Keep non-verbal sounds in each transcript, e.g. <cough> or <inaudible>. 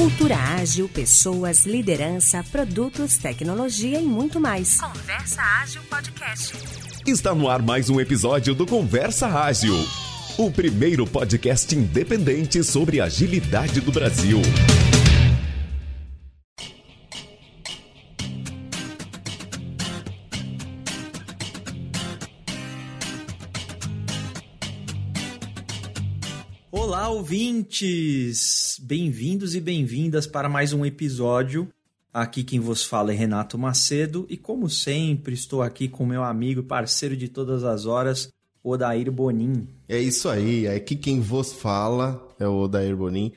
Cultura ágil, pessoas, liderança, produtos, tecnologia e muito mais. Conversa Ágil Podcast. Está no ar mais um episódio do Conversa Ágil, o primeiro podcast independente sobre agilidade do Brasil. Ouvintes! Bem-vindos e bem-vindas para mais um episódio. Aqui quem vos fala é Renato Macedo e, como sempre, estou aqui com meu amigo, parceiro de todas as horas, Odair Bonin. É isso aí, aqui quem vos fala é o Odair Bonin.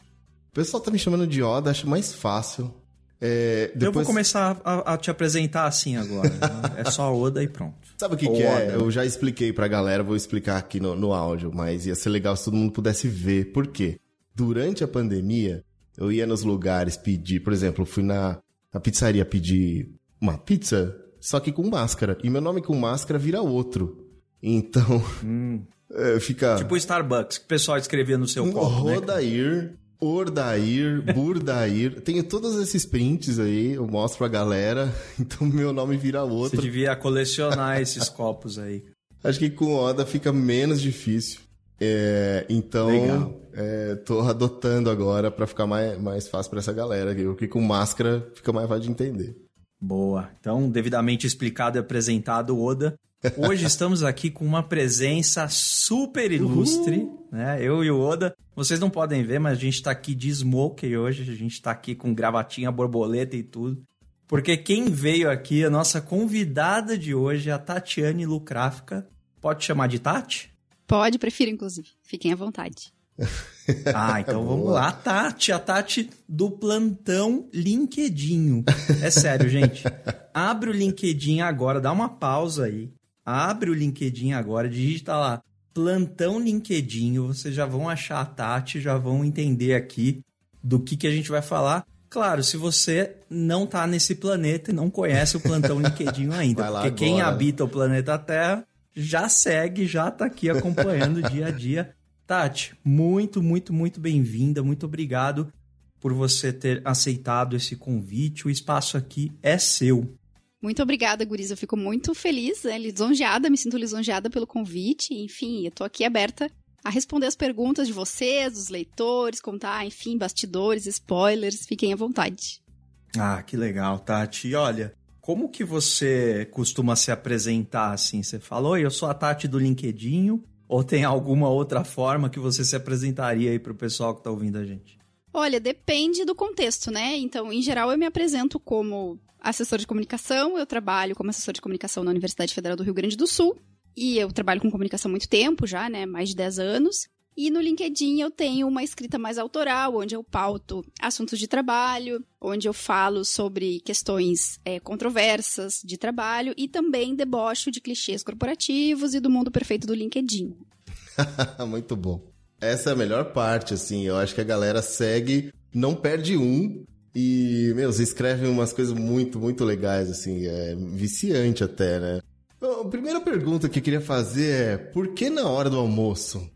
O pessoal tá me chamando de Oda, acho mais fácil. É, depois... Eu vou começar a, a, te apresentar assim agora. né? É só Oda e pronto. Sabe o que, que é? Eu já expliquei pra galera, vou explicar aqui no, no áudio, mas ia ser legal se todo mundo pudesse ver. Por quê? Durante a pandemia, eu ia nos lugares pedir, por exemplo, fui na, na pizzaria pedir uma pizza, só que com máscara. E meu nome com máscara vira outro. Então, hum. <laughs> é, fica... Tipo o Starbucks, que o pessoal escrevia no seu copo, Rodair, né? Ordair, Burdair. <laughs> Tenho todos esses prints aí, eu mostro pra galera. <laughs> Então meu nome vira outro. Você devia colecionar esses copos aí. Acho que com Oda fica menos difícil. É, então, é, tô adotando agora para ficar mais, mais fácil para essa galera. Porque com máscara fica mais fácil de entender. Boa. Então, devidamente explicado e apresentado, Oda. Hoje estamos aqui com uma presença super ilustre, Uhul. né? Eu e o Oda. Vocês não podem ver, mas a gente está aqui de smoke hoje. A gente está aqui com gravatinha borboleta e tudo. Porque quem veio aqui, a nossa convidada de hoje, é a Tatiane Lucráfica. Pode chamar de Tati? Pode, prefiro, inclusive. Fiquem à vontade. <laughs> Ah, então vamos lá. A Tati, a Tati do plantão LinkedIn. É sério, gente. <laughs> Abre o LinkedIn agora, dá uma pausa aí. Abre o LinkedIn agora, digita lá plantão LinkedIn, vocês já vão achar a Tati, já vão entender aqui do que, que a gente vai falar. Claro, se você não tá nesse planeta e não conhece o plantão LinkedIn <laughs> ainda, porque agora. quem habita o planeta Terra já segue, já tá aqui acompanhando dia a dia. Tati, muito, muito, muito bem-vinda, muito obrigado por você ter aceitado esse convite. O espaço aqui é seu. Muito obrigada, Guriz. Eu fico muito feliz, né, lisonjeada, me sinto lisonjeada pelo convite. Enfim, eu tô aqui aberta a responder as perguntas de vocês, dos leitores, contar, enfim, bastidores, spoilers. Fiquem à vontade. Ah, que legal, Tati. E olha, como que você costuma se apresentar assim? Você falou, eu sou a Tati do LinkedIn, ou tem alguma outra forma que você se apresentaria aí pro pessoal que tá ouvindo a gente? Olha, depende do contexto, né? Então, em geral, eu me apresento como assessor de comunicação, eu trabalho como assessor de comunicação na Universidade Federal do Rio Grande do Sul. E eu trabalho com comunicação há muito tempo já, né? Mais de 10 anos. E no LinkedIn eu tenho uma escrita mais autoral, onde eu pauto assuntos de trabalho, onde eu falo sobre questões é, controversas de trabalho e também debocho de clichês corporativos e do mundo perfeito do LinkedIn. <laughs> muito bom. Essa é a melhor parte, assim. Eu acho que a galera segue, não perde um, e, meu, você escreve umas coisas muito, muito legais, assim, é viciante até, né? Bom, a primeira pergunta que eu queria fazer é, por que na hora do almoço?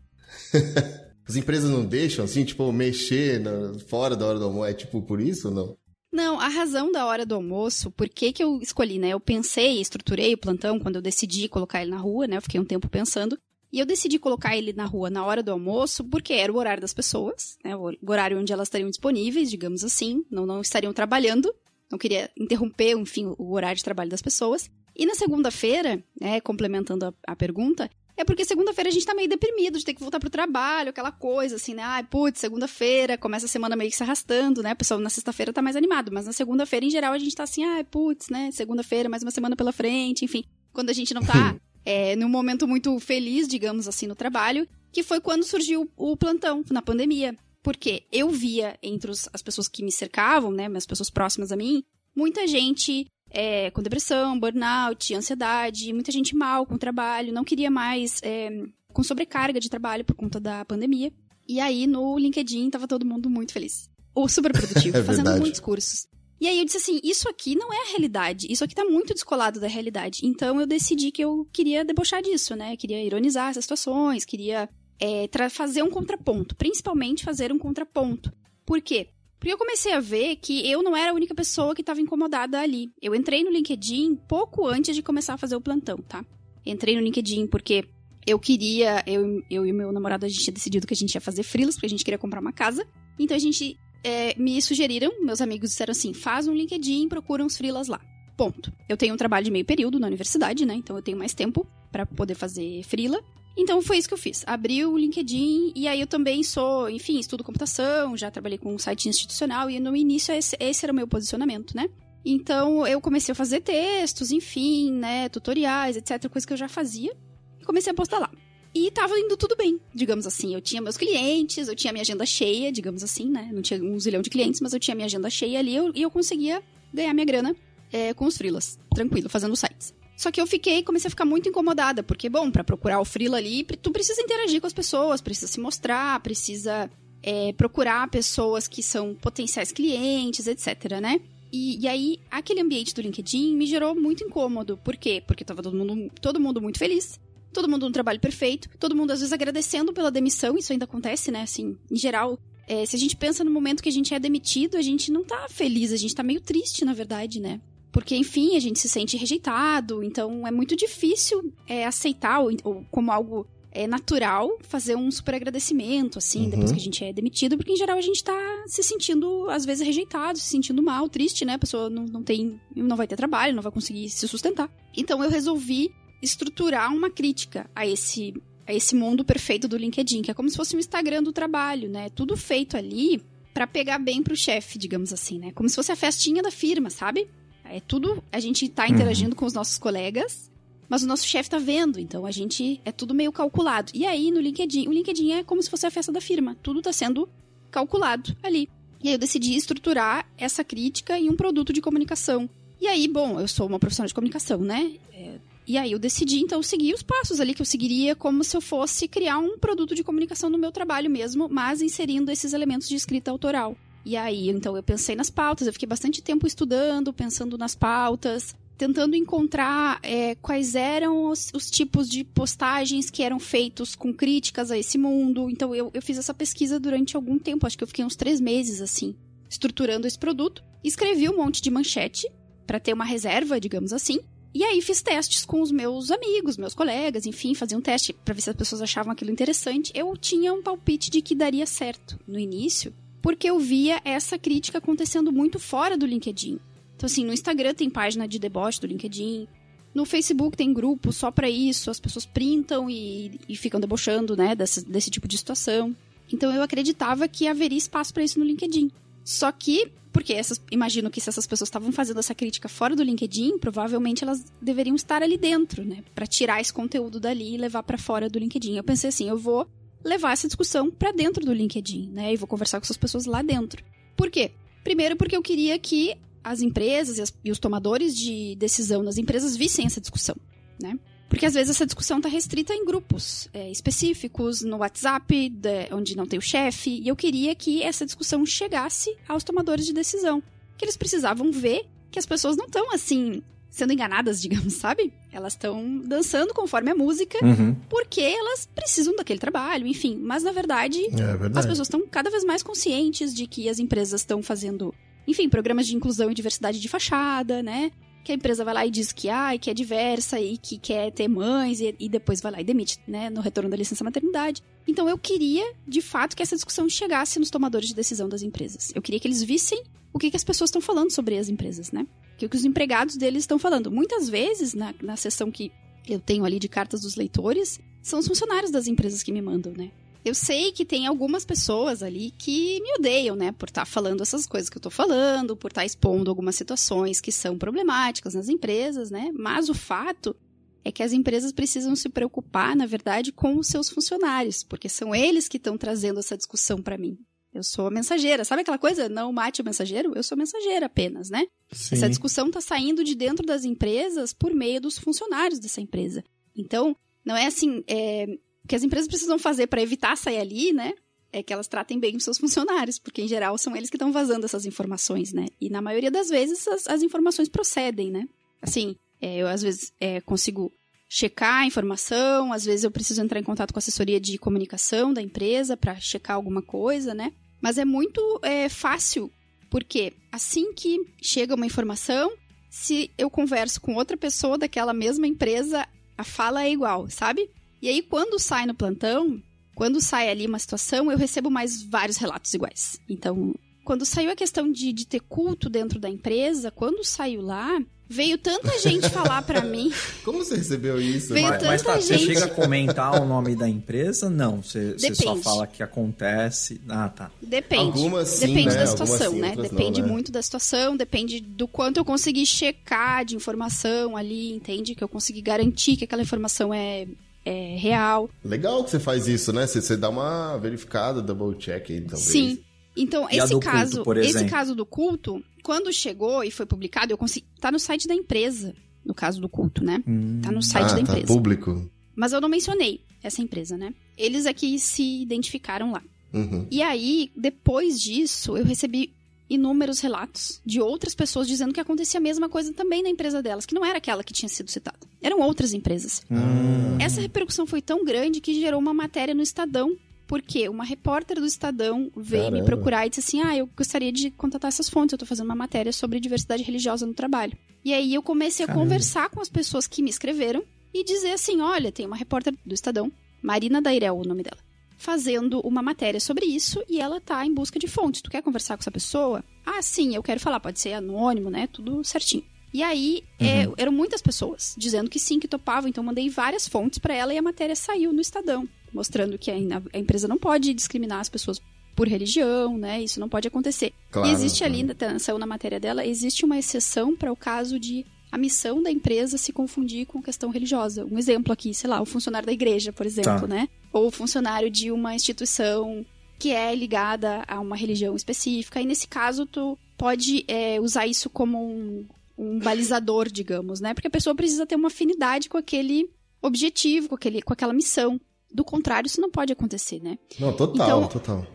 <laughs> As empresas não deixam, assim, tipo, mexer na, fora da hora do almoço? É tipo por isso ou não? Não, a razão da hora do almoço, por que, que eu escolhi, né? Eu pensei, estruturei o plantão quando eu decidi colocar ele na rua, né? Eu fiquei um tempo pensando. E eu decidi colocar ele na rua na hora do almoço, porque era o horário das pessoas, né? O horário onde elas estariam disponíveis, digamos assim, não, não estariam trabalhando. Não queria interromper, enfim, o horário de trabalho das pessoas. E na segunda-feira, né, complementando a, a pergunta, é porque segunda-feira a gente tá meio deprimido de ter que voltar pro trabalho, aquela coisa assim, né? Ai, putz, segunda-feira, começa a semana meio que se arrastando, né? O pessoal na sexta-feira tá mais animado, mas na segunda-feira, em geral, a gente tá assim, ai, putz, né? Segunda-feira, mais uma semana pela frente, enfim. Quando a gente não tá <laughs> é, num momento muito feliz, digamos assim, no trabalho, que foi quando surgiu o plantão, na pandemia. Porque eu via entre os, as pessoas que me cercavam, né, as pessoas próximas a mim, muita gente é, com depressão, burnout, ansiedade, muita gente mal com o trabalho, não queria mais, é, com sobrecarga de trabalho por conta da pandemia. E aí no LinkedIn tava todo mundo muito feliz. Ou <laughs> super produtivo, é fazendo muitos cursos. E aí eu disse assim, isso aqui não é a realidade, isso aqui tá muito descolado da realidade. Então eu decidi que eu queria debochar disso, né? Queria ironizar essas situações, queria é, fazer um contraponto, principalmente fazer um contraponto. Por quê? Porque eu comecei a ver que eu não era a única pessoa que estava incomodada ali. Eu entrei no LinkedIn pouco antes de começar a fazer o plantão, tá? Entrei no LinkedIn porque eu queria, eu, eu e meu namorado, a gente tinha decidido que a gente ia fazer frilas, porque a gente queria comprar uma casa. Então a gente é, me sugeriram, meus amigos disseram assim: faz um LinkedIn, procura uns frilas lá. Ponto. Eu tenho um trabalho de meio período na universidade, né? Então eu tenho mais tempo para poder fazer frila. Então foi isso que eu fiz. Abri o LinkedIn e aí eu também sou, enfim, estudo computação, já trabalhei com um site institucional e no início esse, esse era o meu posicionamento, né? Então eu comecei a fazer textos, enfim, né, tutoriais, etc, coisa que eu já fazia. E comecei a postar lá. E tava indo tudo bem, digamos assim. Eu tinha meus clientes, eu tinha minha agenda cheia, digamos assim, né? Não tinha um zilhão de clientes, mas eu tinha minha agenda cheia ali eu, e eu conseguia ganhar minha grana é, com os frilas, tranquilo, fazendo sites. Só que eu fiquei, comecei a ficar muito incomodada, porque, bom, para procurar o freela ali, tu precisa interagir com as pessoas, precisa se mostrar, precisa é, procurar pessoas que são potenciais clientes, etc, né? E, e, aí, aquele ambiente do LinkedIn me gerou muito incômodo. Por quê? Porque tava todo mundo, todo mundo muito feliz, todo mundo no trabalho perfeito, todo mundo às vezes agradecendo pela demissão, isso ainda acontece, né? Assim, em geral, é, se a gente pensa no momento que a gente é demitido, a gente não tá feliz, a gente tá meio triste, na verdade, né? Porque, enfim, a gente se sente rejeitado, então é muito difícil é, aceitar ou, ou, como algo é, natural fazer um super agradecimento, assim, uhum. depois que a gente é demitido, porque em geral a gente tá se sentindo, às vezes, rejeitado, se sentindo mal, triste, né? A pessoa não, não tem, não vai ter trabalho, não vai conseguir se sustentar. Então eu resolvi estruturar uma crítica a esse, a esse mundo perfeito do LinkedIn, que é como se fosse um Instagram do trabalho, né? Tudo feito ali para pegar bem pro chefe, digamos assim, né? Como se fosse a festinha da firma, sabe? É tudo. A gente tá interagindo uhum. com os nossos colegas, mas o nosso chefe tá vendo, então a gente. É tudo meio calculado. E aí, no LinkedIn, o LinkedIn é como se fosse a festa da firma. Tudo tá sendo calculado ali. E aí eu decidi estruturar essa crítica em um produto de comunicação. E aí, bom, eu sou uma profissional de comunicação, né? É, e aí eu decidi, então, seguir os passos ali que eu seguiria como se eu fosse criar um produto de comunicação no meu trabalho mesmo, mas inserindo esses elementos de escrita autoral. E aí, então, eu pensei nas pautas, eu fiquei bastante tempo estudando, pensando nas pautas, tentando encontrar é, quais eram os, os, tipos de postagens que eram feitos com críticas a esse mundo. Então, eu, eu fiz essa pesquisa durante algum tempo, acho que eu fiquei uns três meses, assim, estruturando esse produto. Escrevi um monte de manchete, para ter uma reserva, digamos assim. E aí fiz testes com os meus amigos, meus colegas, enfim, fazia um teste para ver se as pessoas achavam aquilo interessante. Eu tinha um palpite de que daria certo no início, porque eu via essa crítica acontecendo muito fora do LinkedIn. Então, assim, no Instagram tem página de deboche do LinkedIn, no Facebook tem grupo só para isso, as pessoas printam e, e ficam debochando, né, desse, desse tipo de situação. Então eu acreditava que haveria espaço para isso no LinkedIn. Só que, porque essas, imagino que se essas pessoas estavam fazendo essa crítica fora do LinkedIn, provavelmente elas deveriam estar ali dentro, né, para tirar esse conteúdo dali e levar para fora do LinkedIn. Eu pensei assim, eu vou levar essa discussão para dentro do LinkedIn, né? E vou conversar com essas pessoas lá dentro. Por quê? Primeiro, porque eu queria que as empresas e, as, e os tomadores de decisão nas empresas vissem essa discussão, né? Porque às vezes essa discussão está restrita em grupos é, específicos, no WhatsApp, de, onde não tem o chefe, e eu queria que essa discussão chegasse aos tomadores de decisão. Que eles precisavam ver que as pessoas não estão assim sendo enganadas, <laughs> digamos, sabe? Elas estão dançando conforme a música, uhum. porque elas precisam daquele trabalho, enfim. Mas na verdade, é verdade. as pessoas estão cada vez mais conscientes de que as empresas estão fazendo, enfim, programas de inclusão e diversidade de fachada, né? Que a empresa vai lá e diz que, ah, que é diversa e que quer ter mães e, e depois vai lá e demite, né, no retorno da licença maternidade. Então eu queria, de fato, que essa discussão chegasse nos tomadores de decisão das empresas. Eu queria que eles vissem o que, que as pessoas estão falando sobre as empresas, né? o que os empregados deles estão falando. Muitas vezes, na, na sessão que eu tenho ali de cartas dos leitores, são os funcionários das empresas que me mandam, né? Eu sei que tem algumas pessoas ali que me odeiam, né, por estar tá falando essas coisas que eu tô falando, por estar tá expondo algumas situações que são problemáticas nas empresas, né? Mas o fato é que as empresas precisam se preocupar, na verdade, com os seus funcionários, porque são eles que estão trazendo essa discussão para mim. Eu sou a mensageira. Sabe aquela coisa? Não mate o mensageiro? Eu sou mensageira apenas, né? Sim. Essa discussão está saindo de dentro das empresas por meio dos funcionários dessa empresa. Então, não é assim. É, que as empresas precisam fazer para evitar sair ali, né? É que elas tratem bem os seus funcionários, porque em geral são eles que estão vazando essas informações, né? E na maioria das vezes as, as informações procedem, né? Assim, é, eu às vezes é, consigo checar a informação, às vezes eu preciso entrar em contato com a assessoria de comunicação da empresa para checar alguma coisa, né? Mas é muito é, fácil Porque assim que chega uma informação, se eu converso com outra pessoa daquela mesma empresa, a fala é igual, sabe? E aí, quando sai no plantão, quando sai ali uma situação, eu recebo mais vários relatos iguais. Então, quando saiu a questão de, de ter culto dentro da empresa, quando saiu lá, Veio tanta gente falar para mim. <laughs> Como você recebeu isso? Veio Mas, tanta mas tá, gente. você chega a comentar o nome da empresa? Não, você, você só Depende. fala que acontece. Ah, tá. Depende. Algumas sim, depende né? da Algumas situação, sim, né? outras não, Depende né? muito da situação, depende do quanto eu consegui checar de informação ali, entende? Que eu consegui garantir que aquela informação é, é real. Legal que você faz isso, né? Você, você dá uma verificada, double check aí, talvez. Sim. Então, E esse culto, caso, por esse caso do culto, quando chegou e foi publicado, eu consegui. Tá no site da empresa, no caso do culto, né? Hum, Tá no site ah, da tá empresa. público. Mas eu não mencionei essa empresa, né? Eles aqui se identificaram lá. Uhum. E aí, depois disso, eu recebi inúmeros relatos de outras pessoas dizendo que acontecia a mesma coisa também na empresa delas, que não era aquela que tinha sido citada. Eram outras empresas. hum. Essa repercussão foi tão grande que gerou uma matéria no Estadão. Porque uma repórter do Estadão veio Caramba. me procurar e disse assim: Ah, eu gostaria de contatar essas fontes, eu tô fazendo uma matéria sobre diversidade religiosa no trabalho. E aí eu comecei a Caramba. conversar com as pessoas que me escreveram e dizer assim: olha, tem uma repórter do Estadão, Marina Dairel, o nome dela, fazendo uma matéria sobre isso e ela tá em busca de fontes. Tu quer conversar com essa pessoa? Ah, sim, eu quero falar, pode ser anônimo, né? Tudo certinho. E aí, é, eram muitas pessoas dizendo que sim, que topavam. Então, mandei várias fontes pra ela e a matéria saiu no Estadão, mostrando que a, a empresa não pode discriminar as pessoas por religião, né? Isso não pode acontecer. Claro, e existe ali, claro. tá, saiu na matéria dela, existe uma exceção para o caso de a missão da empresa se confundir com questão religiosa. Um exemplo aqui, sei lá, o funcionário da igreja, por exemplo, Tá. né? Ou o funcionário de uma instituição que é ligada a uma religião específica. E nesse caso, tu pode é, usar isso como um, um balizador, digamos, né? Porque a pessoa precisa ter uma afinidade com aquele objetivo, com, aquele, com aquela missão. Do contrário, isso não pode acontecer, né? Não, total, Então- total.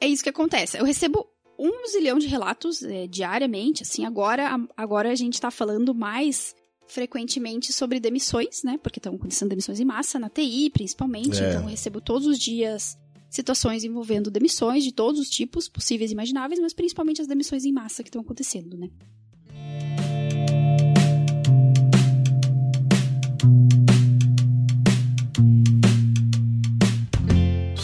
É isso que acontece. Eu recebo um zilhão de relatos é, diariamente, assim, agora, a- agora a gente tá falando mais frequentemente sobre demissões, né? Porque estão acontecendo demissões em massa, na TI principalmente. É. Então eu recebo todos os dias situações envolvendo demissões de todos os tipos possíveis e imagináveis, mas principalmente as demissões em massa que estão acontecendo, né?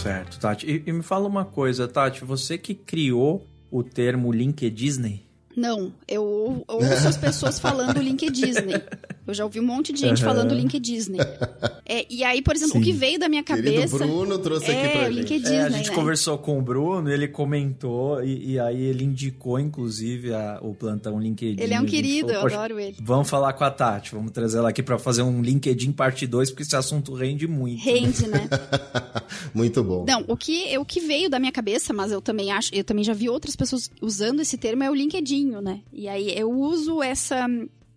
Certo, Tati. E, e me fala uma coisa, Tati, você que criou o termo LinkedIn? Não, eu ou- ouço as pessoas falando LinkedIn. <laughs> Eu já ouvi um monte de gente Aham. falando LinkedIn. <laughs> É, e aí, por exemplo, o Sim. que veio da minha cabeça. Bruno trouxe aqui É, pra o gente. LinkedIn. É, a Disney, gente né? conversou com o Bruno, ele comentou e, e aí ele indicou, inclusive, a- o plantão LinkedIn. Ele é um querido, falou, eu "Poxa, adoro ele. Vamos falar com a Tati, vamos trazer ela aqui pra fazer um LinkedIn parte 2, porque esse assunto rende muito. Rende, né? <laughs> Muito bom. Não, o que, o que veio da minha cabeça, mas eu também acho, eu também já vi outras pessoas usando esse termo, é o LinkedIn, né? E aí eu uso essa.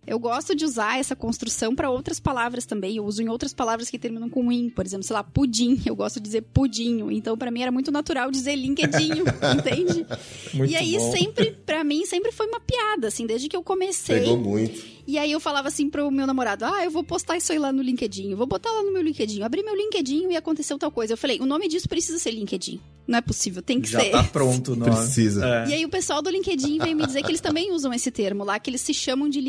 Eu gosto de usar essa construção para outras palavras também. Eu uso em outras palavras que terminam com in, por exemplo, sei lá, pudim. Eu gosto de dizer pudinho. Então, para mim era muito natural dizer LinkedIn, <laughs> entende? Muito e aí bom. sempre, para mim, sempre foi uma piada, assim, desde que eu comecei. Pegou muito. E aí eu falava assim pro meu namorado: Ah, eu vou postar isso aí lá no LinkedIn, eu vou botar lá no meu LinkedIn. Eu abri meu LinkedIn e aconteceu tal coisa. Eu falei, o nome disso precisa ser LinkedIn. Não é possível, tem que Já ser. tá pronto o nome. Precisa. É. E aí o pessoal do LinkedIn veio me dizer que eles também usam esse termo lá, que eles se chamam de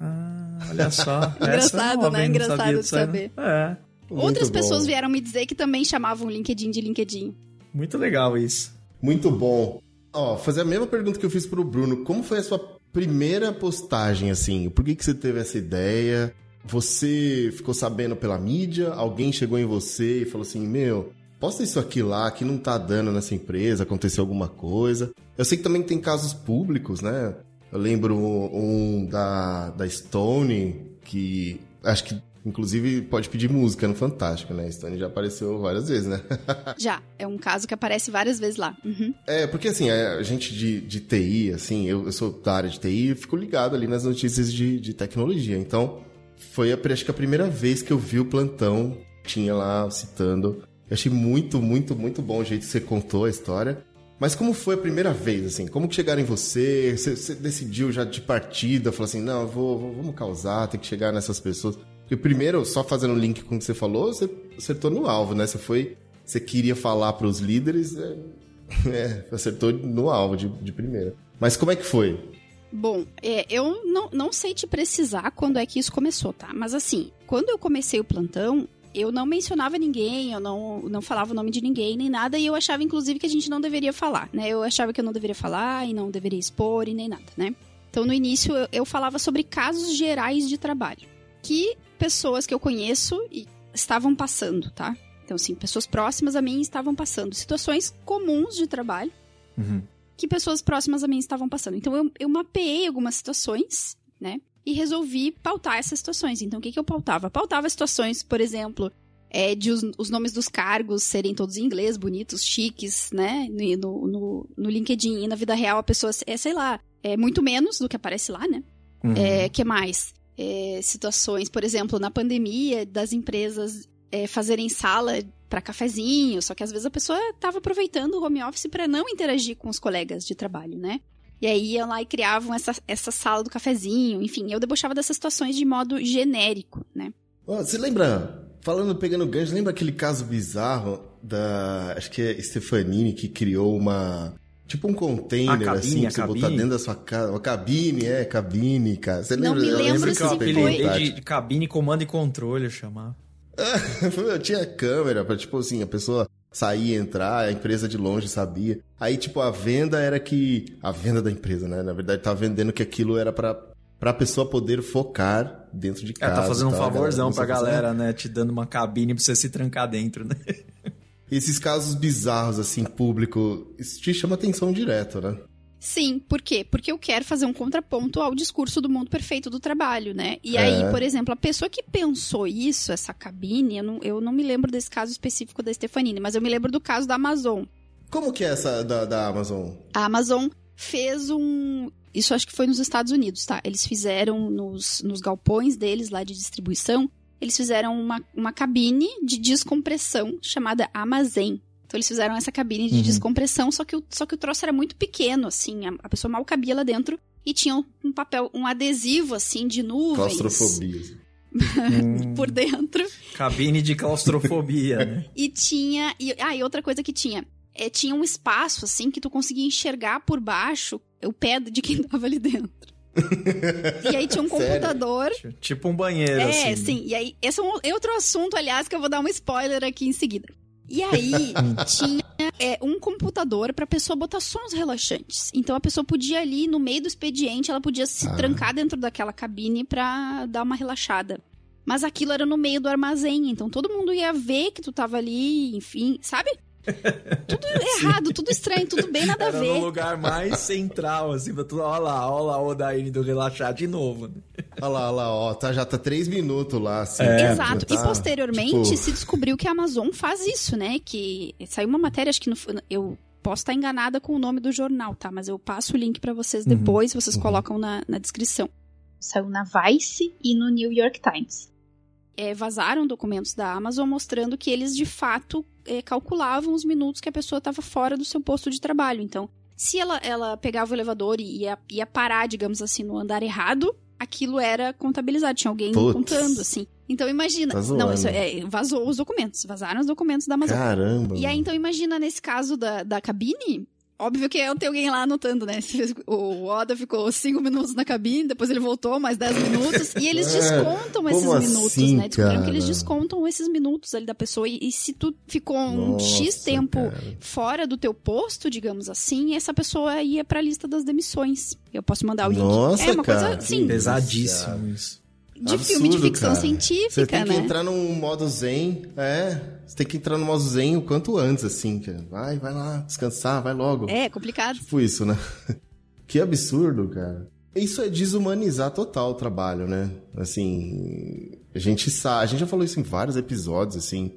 Ah, olha só. <laughs> Engraçado, é né? Engraçado sabia de não. saber. É, Outras bom. pessoas vieram me dizer que também chamavam o LinkedIn de LinkedIn. muito legal isso. Muito bom. Ó, fazer a mesma pergunta que eu fiz pro Bruno. Como foi a sua primeira postagem, assim? Por que, que você teve essa ideia? Você ficou sabendo pela mídia? Alguém chegou em você e falou assim, meu, posta isso aqui lá, que não tá dando nessa empresa, aconteceu alguma coisa. Eu sei que também tem casos públicos, né? Eu lembro um da, da Stone, que acho que inclusive pode pedir música no Fantástico, né? A Stone já apareceu várias vezes, né? <laughs> Já, é um caso que aparece várias vezes lá. Uhum. É, porque assim, a gente de, de TI, assim, eu, eu sou da área de TI e fico ligado ali nas notícias de, de tecnologia. Então, foi a, acho que a primeira vez que eu vi o plantão, tinha lá citando. Eu achei muito, muito, muito bom o jeito que você contou a história. Mas como foi a primeira vez, assim? Como que chegaram em você? Você, você decidiu já de partida, falou assim, não, vou, vou- vamos causar, tem que chegar nessas pessoas. Porque primeiro, só fazendo o link com o que você falou, você acertou no alvo, né? Você foi, você queria falar para os líderes, é, <laughs> é, acertou no alvo de, de primeira. Mas como é que foi? Bom, é, eu não, não sei te precisar quando é que isso começou, tá? Mas assim, quando eu comecei o plantão, eu não mencionava ninguém, eu não, não falava o nome de ninguém, nem nada, e eu achava, inclusive, que a gente não deveria falar, né? Eu achava que eu não deveria falar e não deveria expor e nem nada, né? Então, no início, eu, eu falava sobre casos gerais de trabalho, que pessoas que eu conheço estavam passando, tá? Então, assim, pessoas próximas a mim estavam passando situações comuns de trabalho, Uhum. que pessoas próximas a mim estavam passando. Então eu, eu mapeei algumas situações, né? E resolvi pautar essas situações. Então o que, que eu pautava? Pautava situações, por exemplo, é, de os, os nomes dos cargos serem todos em inglês, bonitos, chiques, né? No, no, no LinkedIn e na vida real a pessoa é, sei lá, é muito menos do que aparece lá, né? Uhum. É, que mais? É, situações, por exemplo, na pandemia, das empresas é, fazerem sala para cafezinho, só que às vezes a pessoa estava aproveitando o home office para não interagir com os colegas de trabalho, né? E aí iam lá e criavam essa, essa sala do cafezinho, enfim, eu debochava dessas situações de modo genérico, né? Você lembra, falando, pegando gancho, lembra aquele caso bizarro da, acho que é Stefanini, que criou uma, tipo um container, cabine, assim, pra você botar dentro da sua casa, uma cabine, é, cabine, cara. Você Não lembra? me Eu lembro que se eu foi- de, de cabine, comando e controle, eu chamava. <laughs> Eu tinha câmera pra, tipo assim, a pessoa sair e entrar, a empresa de longe sabia. Aí, tipo, a venda era que. A venda da empresa, né? Na verdade, tava vendendo que aquilo era pra, pra pessoa poder focar dentro de É, casa. tá fazendo um tal. A favorzão pra a fazer- galera, né? Te dando uma cabine pra você se trancar dentro, né? Esses casos bizarros, assim, público, isso te chama atenção direto, né? Sim, por quê? Porque eu quero fazer um contraponto ao discurso do mundo perfeito do trabalho, né? E É. aí, por exemplo, a pessoa que pensou isso, essa cabine, eu não, eu não me lembro desse caso específico da Stefanini, mas eu me lembro do caso da Amazon. Como que é essa da, da Amazon? A Amazon fez um. Isso acho que foi nos Estados Unidos, tá? Eles fizeram nos, nos galpões deles lá de distribuição, eles fizeram uma, uma cabine de descompressão chamada Amazon. Então eles fizeram essa cabine de Uhum. descompressão, só que, o, só que o troço era muito pequeno, assim, a, a pessoa mal cabia lá dentro e tinha um, um papel, um adesivo, assim, de nuvens Claustrofobia. <laughs> assim. Hum, por dentro. cabine de claustrofobia, né? <laughs> E tinha. E, ah, e outra coisa que tinha. É, tinha um espaço, assim, que tu conseguia enxergar por baixo o pé de quem <laughs> tava ali dentro. e aí tinha um Sério? computador. Tipo um banheiro, É, assim. sim. E aí, esse é um outro assunto, aliás, que eu vou dar um spoiler aqui em seguida. E aí tinha é, um computador pra pessoa botar sons relaxantes. Então a pessoa podia ali, no meio do expediente, ela podia se Ah. trancar dentro daquela cabine pra dar uma relaxada. Mas aquilo era no meio do armazém, então todo mundo ia ver que tu tava ali, enfim, sabe? Tudo errado, tudo estranho, tudo bem nada a Era ver. no lugar mais central, assim, pra tu... Olha lá, olha lá o Daíne do relaxar de novo. né? Olha lá, olha lá, ó, tá, já tá três minutos lá, assim. É, Exato. tá, e posteriormente tipo, se descobriu que a Amazon faz isso, né? Que saiu uma matéria, acho que no- eu posso estar enganada com o nome do jornal, tá? Mas eu passo o link pra vocês Uhum. depois, vocês Uhum. colocam na, na descrição. Saiu na Vice e no New York Times. É, vazaram documentos da Amazon mostrando que eles de fato é, calculavam os minutos que a pessoa estava fora do seu posto de trabalho. Então, se ela, ela pegava o elevador e ia, ia parar, digamos assim, no andar errado, aquilo era contabilizado. Tinha alguém contando, assim. Então, imagina. Tá não, isso é, vazou os documentos. Vazaram os documentos da Amazon. Caramba. E aí, então, imagina nesse caso da, da cabine. Óbvio que ia ter alguém lá anotando, né? <laughs> O Oda ficou cinco minutos na cabine, depois ele voltou mais 10 minutos. E eles É, descontam esses como minutos, assim, né? Descobriram que eles descontam esses minutos ali da pessoa. E, e se tu ficou um Nossa, X tempo cara. fora do teu posto, digamos assim, essa pessoa ia pra lista das demissões. Eu posso mandar o link. Nossa, é uma cara, coisa, sim, Pesadíssimo isso. De Absurdo, filme de ficção cara. científica, Você tem que né? entrar num modo zen, é. Você tem que entrar no modo zen o quanto antes, assim. cara. Vai, vai lá, descansar, vai logo. É, complicado. Tipo isso, né? <laughs> que absurdo, cara. Isso é desumanizar total o trabalho, né? Assim, a gente sabe, a gente já falou isso em vários episódios, assim.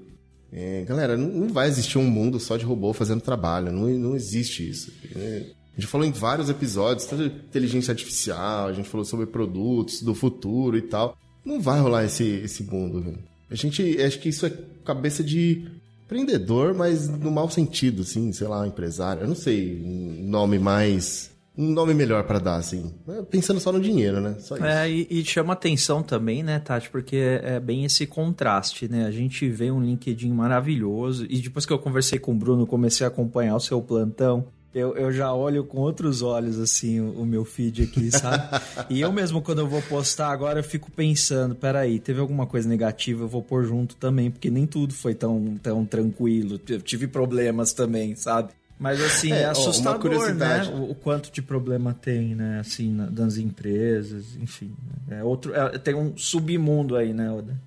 É, galera, não, não vai existir um mundo só de robô fazendo trabalho, não, não existe isso. É, a gente falou em vários episódios, tanto de inteligência artificial, a gente falou sobre produtos do futuro e tal. Não vai rolar esse, esse mundo, velho. A gente, acho que isso é cabeça de empreendedor, mas no mau sentido, assim, sei lá, empresário. Eu não sei um nome mais. Um nome melhor pra dar, assim. É, Pensando só no dinheiro, né? Só isso. É, e, e chama atenção também, né, Tati? Porque é, é bem esse contraste, né? A gente vê um LinkedIn maravilhoso e depois que eu conversei com o Bruno, comecei a acompanhar o seu plantão. Eu, eu já olho com outros olhos, assim, o, o meu feed aqui, sabe? <laughs> e eu mesmo, quando eu vou postar agora, eu fico pensando, peraí, teve alguma coisa negativa, eu vou pôr junto também, porque nem tudo foi tão, tão tranquilo. Eu tive problemas também, sabe? Mas assim, é, é assustador, né? O, o, quanto de problema tem, né? Assim, na, das empresas, enfim. É outro, é, tem um submundo aí, né, Oda?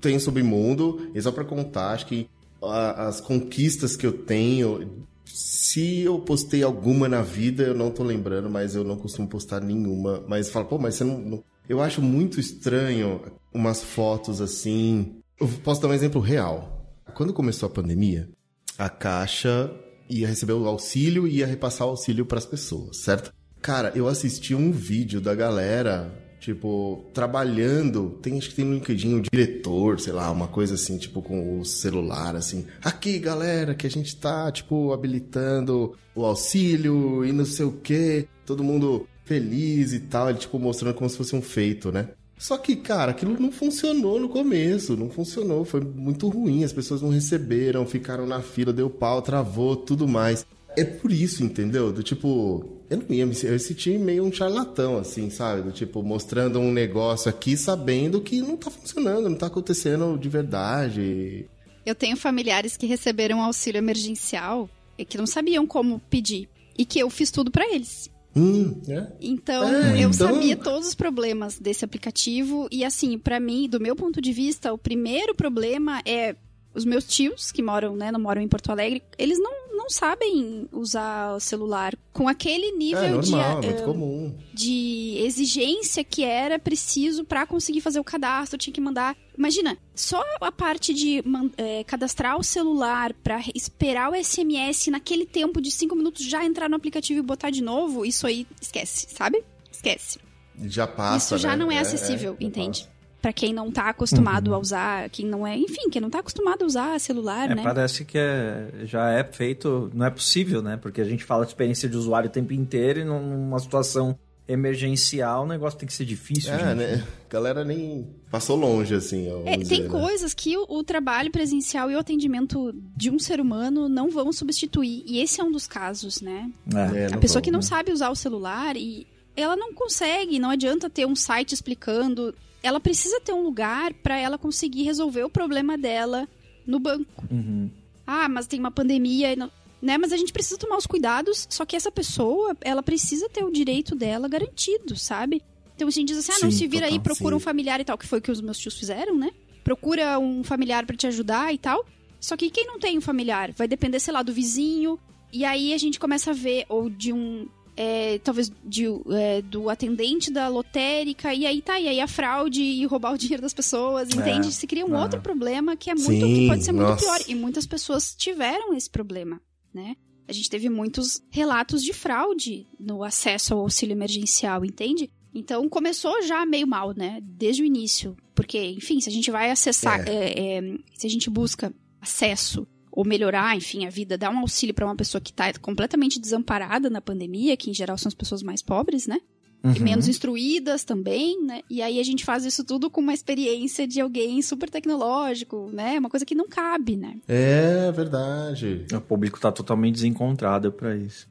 Tem um submundo, e só pra contar, acho que a, as conquistas que eu tenho se eu postei alguma na vida, eu não tô lembrando, mas eu não costumo postar nenhuma. Mas fala, pô, mas você não, não, Eu acho muito estranho umas fotos assim. Eu posso dar um exemplo real. Quando começou a pandemia, a Caixa ia receber o auxílio e ia repassar o auxílio para as pessoas, certo? Cara, eu assisti um vídeo da galera Tipo, trabalhando, tem, acho que tem no LinkedIn o diretor, sei lá, uma coisa assim, tipo, com o celular, assim. Aqui, galera, que a gente tá, tipo, habilitando o auxílio e não sei o quê. Todo mundo feliz e tal, ele, tipo, mostrando como se fosse um feito, né? Só que, cara, aquilo não funcionou no começo, não funcionou, foi muito ruim, as pessoas não receberam, ficaram na fila, deu pau, travou, tudo mais. É por isso, entendeu? Do tipo, eu não ia me eu senti meio um charlatão, assim, sabe? Do tipo, mostrando um negócio aqui sabendo que não tá funcionando, não tá acontecendo de verdade. Eu tenho familiares que receberam auxílio emergencial e que não sabiam como pedir. E que eu fiz tudo para eles. Hum, é? Então, é, eu então... sabia todos os problemas desse aplicativo. E assim, para mim, do meu ponto de vista, o primeiro problema é os meus tios, que moram, né, não moram em Porto Alegre, eles não, não sabem usar o celular com aquele nível é, normal, de, é uh, comum. de exigência que era preciso para conseguir fazer o cadastro, tinha que mandar. Imagina, só a parte de é, cadastrar o celular para esperar o SMS naquele tempo de 5 minutos já entrar no aplicativo e botar de novo, isso aí esquece, sabe? Esquece. Já passa. Isso já né? não é, é acessível, é, entende? Para quem não tá acostumado uhum. a usar, quem não é, enfim, quem não tá acostumado a usar celular, é, né? Parece que é, já é feito, não é possível, né? Porque a gente fala de experiência de usuário o tempo inteiro e numa situação emergencial, o negócio tem que ser difícil, é, gente. né? A galera nem passou longe, assim. É, dizer, tem né? coisas que o, o, trabalho presencial e o atendimento de um ser humano não vão substituir. E esse é um dos casos, né? É. a pessoa vão, que não né? sabe usar o celular e ela não consegue, não adianta ter um site explicando ela precisa ter um lugar para ela conseguir resolver o problema dela no banco. Uhum. Ah, mas tem uma pandemia, né? Mas a gente precisa tomar os cuidados, só que essa pessoa, ela precisa ter o direito dela garantido, sabe? Então a gente diz assim, ah, não, sim, se vira total, aí, procura sim. um familiar e tal, que foi o que os meus tios fizeram, né? Procura um familiar para te ajudar e tal. Só que quem não tem um familiar vai depender, sei lá, do vizinho. E aí a gente começa a ver, ou de um é, talvez de, é, do atendente da lotérica, e aí tá, e aí a fraude e roubar o dinheiro das pessoas, entende? É, Se cria um outro problema que é muito, Sim, que pode ser muito nossa. pior. E muitas pessoas tiveram esse problema, né? A gente teve muitos relatos de fraude no acesso ao auxílio emergencial, entende? Então começou já meio mal, né? Desde o início. Porque, enfim, se a gente vai acessar, é. É, é, se a gente busca acesso ou melhorar, enfim, a vida, dar um auxílio para uma pessoa que está completamente desamparada na pandemia, que em geral são as pessoas mais pobres, né? Uhum. E menos instruídas também, né? E aí a gente faz isso tudo com uma experiência de alguém super tecnológico, né? Uma coisa que não cabe, né? É verdade. O público está totalmente desencontrado para isso.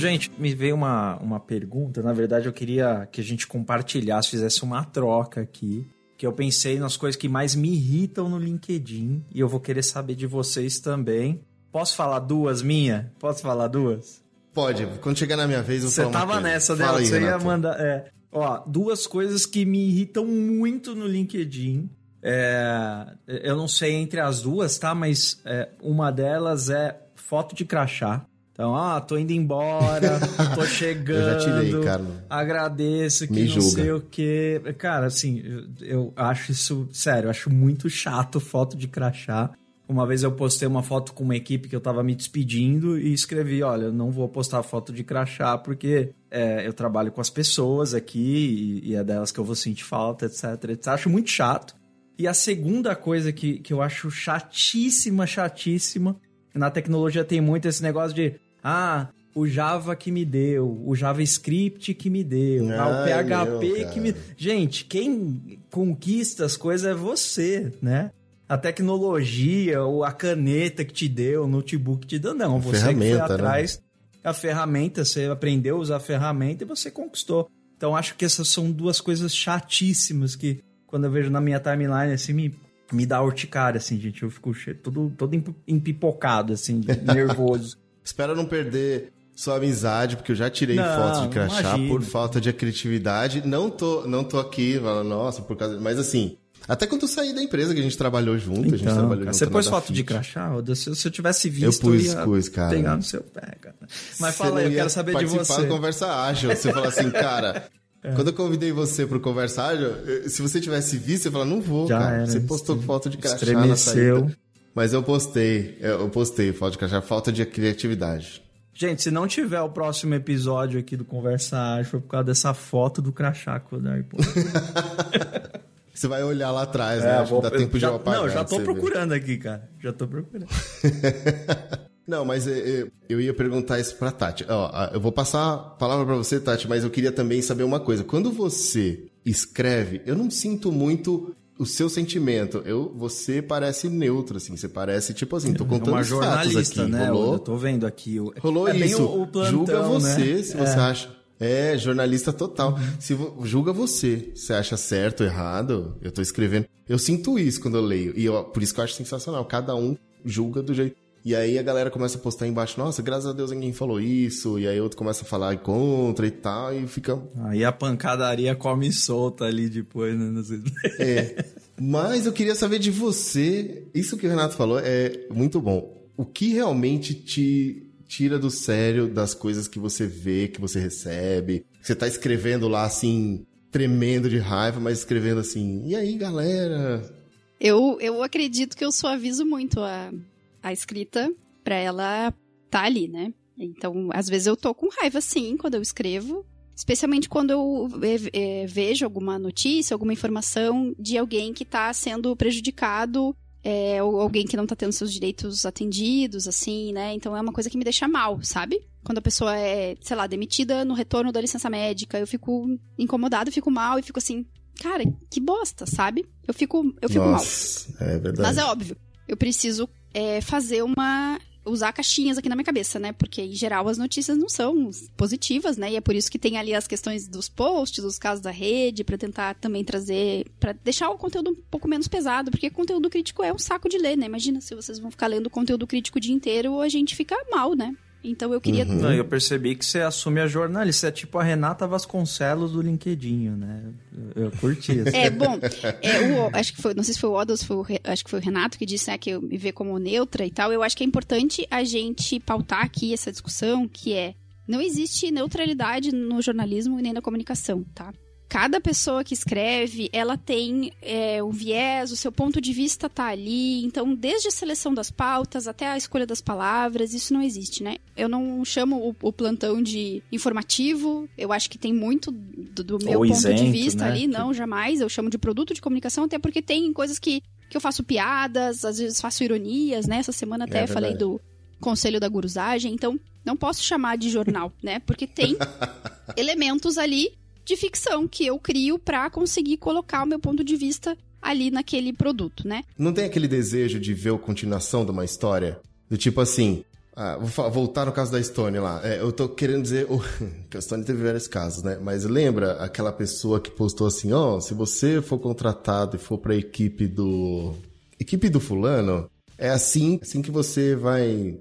Gente, me veio uma, uma pergunta. Na verdade, eu queria que a gente compartilhasse, fizesse uma troca aqui. Que eu pensei nas coisas que mais me irritam no LinkedIn. E eu vou querer saber de vocês também. Posso falar duas, minha? Posso falar duas? Pode. Quando chegar na minha vez, eu Você tava nessa, né? Você ia mandar. É. Ó, duas coisas que me irritam muito no LinkedIn. É, eu não sei entre as duas, tá? Mas é, uma delas é foto de crachá. Então, ah, tô indo embora, <laughs> tô chegando. eu já tirei, cara. Agradeço que Me não julga. sei o quê. Cara, assim, eu, eu acho isso, sério, eu acho muito chato foto de crachá. Uma vez eu postei uma foto com uma equipe que eu tava me despedindo e escrevi: olha, eu não vou postar foto de crachá porque é, eu trabalho com as pessoas aqui e, e, é delas que eu vou sentir falta, etc, etc. Acho muito chato. E a segunda coisa que, que eu acho chatíssima, chatíssima, na tecnologia tem muito esse negócio de ah, o Java que me deu, o JavaScript que me deu, ah, o PHP meu, que me. Gente, quem conquista as coisas é você, né? A tecnologia, ou a caneta que te deu, o notebook que te deu, não. Você que foi né? atrás. Né? A ferramenta, você aprendeu a usar a ferramenta e você conquistou. Então acho que essas são duas coisas chatíssimas que quando eu vejo na minha timeline assim me, me dá urticária assim, gente, eu fico todo todo empipocado assim, <laughs> nervoso. Espero não perder sua amizade, porque eu já tirei não, fotos de crachá imagina. por falta de criatividade. Não tô, não tô aqui falando, nossa, por causa. Mas assim, até quando eu saí da empresa que a gente trabalhou junto, então, a gente então, trabalhou cara, junto. Você pôs foto Fit. de crachá? Se, se eu tivesse visto, eu pus, ia pus, cara. pegar no seu pé, cara. Mas você fala aí, eu quero saber de você. participar da Conversa Ágil. Você fala assim, cara... <laughs> É. Quando eu convidei você pro Conversa Ágil, se você tivesse visto, você fala, não vou, Já cara. Era, você postou foto de crachá Estremeceu. na saída. Mas eu postei, eu postei foto de crachá, falta de criatividade. Gente, se não tiver o próximo episódio aqui do Conversa Ágil, foi por causa dessa foto do crachá que o Daí <laughs> Você vai olhar lá atrás, é, né? Acho vou, que dá tempo já, de eu apagar. Não, já tô procurando ver. aqui, cara. Já tô procurando. <laughs> não, mas eu, é, é, eu, ia perguntar isso pra Tati. Ó, eu vou passar a palavra pra você, Tati, mas eu queria também saber uma coisa. Quando você escreve, eu não sinto muito o seu sentimento. Eu, você parece neutro, assim. Você parece, tipo assim, tô contando é uma jornalista, aqui. né? Rolou, eu tô vendo aqui. Rolou é isso. O, o plantão, Julga você, né? se você é. acha. É, jornalista total. Uhum. Se julga você, você acha certo errado, eu tô escrevendo. Eu sinto isso quando eu leio. E eu, por isso que eu acho sensacional. Cada um julga do jeito. E aí a galera começa a postar embaixo, nossa, graças a Deus ninguém falou isso. E aí outro começa a falar contra e tal, e fica. Aí a pancadaria come solta ali depois, né? É. Mas eu queria saber de você. Isso que o Renato falou é muito bom. O que realmente te tira do sério das coisas que você vê, que você recebe? Você tá escrevendo lá assim, tremendo de raiva, mas escrevendo assim, e aí, galera? Eu, eu acredito que eu suavizo muito a, a escrita para ela tá ali, né? Então, às vezes eu tô com raiva, sim, quando eu escrevo. Especialmente quando eu é, vejo alguma notícia, alguma informação de alguém que está sendo prejudicado, é, ou alguém que não está tendo seus direitos atendidos, assim, né? Então é uma coisa que me deixa mal, sabe? Quando a pessoa é, sei lá, demitida no retorno da licença médica, eu fico incomodado, fico mal e fico assim, cara, que bosta, sabe? Eu fico, eu fico Nossa, mal. É verdade. Mas é óbvio, eu preciso é, fazer uma. usar caixinhas aqui na minha cabeça, né? Porque, em geral, as notícias não são positivas, né? E é por isso que tem ali as questões dos posts, dos casos da rede, para tentar também trazer. para deixar o conteúdo um pouco menos pesado, porque conteúdo crítico é um saco de ler, né? Imagina se vocês vão ficar lendo conteúdo crítico o dia inteiro, a gente fica mal, né? Então eu queria. Uhum. Não, eu percebi que você assume a jornalista. Você é tipo a Renata Vasconcelos do LinkedIn, né? Eu, eu curti isso. É, bom, é, o, acho que foi, não sei se foi o Oda ou se foi o, acho que foi o Renato que disse né, que eu me vê como neutra e tal. Eu acho que é importante a gente pautar aqui essa discussão, que é não existe neutralidade no jornalismo e nem na comunicação, tá? Cada pessoa que escreve, ela tem é, um viés, o seu ponto de vista tá ali. Então, desde a seleção das pautas até a escolha das palavras, isso não existe, né? Eu não chamo o, o plantão de informativo. Eu acho que tem muito do, do meu Ou ponto isento, de vista né? ali. Não, jamais. Eu chamo de produto de comunicação, até porque tem coisas que, que eu faço piadas, às vezes faço ironias, né? Essa semana até é falei do conselho da gurusagem. Então, não posso chamar de jornal, né? Porque tem <laughs> elementos ali de ficção que eu crio para conseguir colocar o meu ponto de vista ali naquele produto, né? Não tem aquele desejo de ver a continuação de uma história? Do tipo assim, ah, vou voltar no caso da Stone lá. É, eu tô querendo dizer. <laughs> Que a Stone teve vários casos, né? Mas lembra aquela pessoa que postou assim: ó, oh, se você for contratado e for pra equipe do. Equipe do fulano, é assim, assim que você vai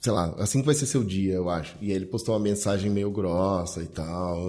sei lá, assim que vai ser seu dia, eu acho. E aí ele postou uma mensagem meio grossa e tal,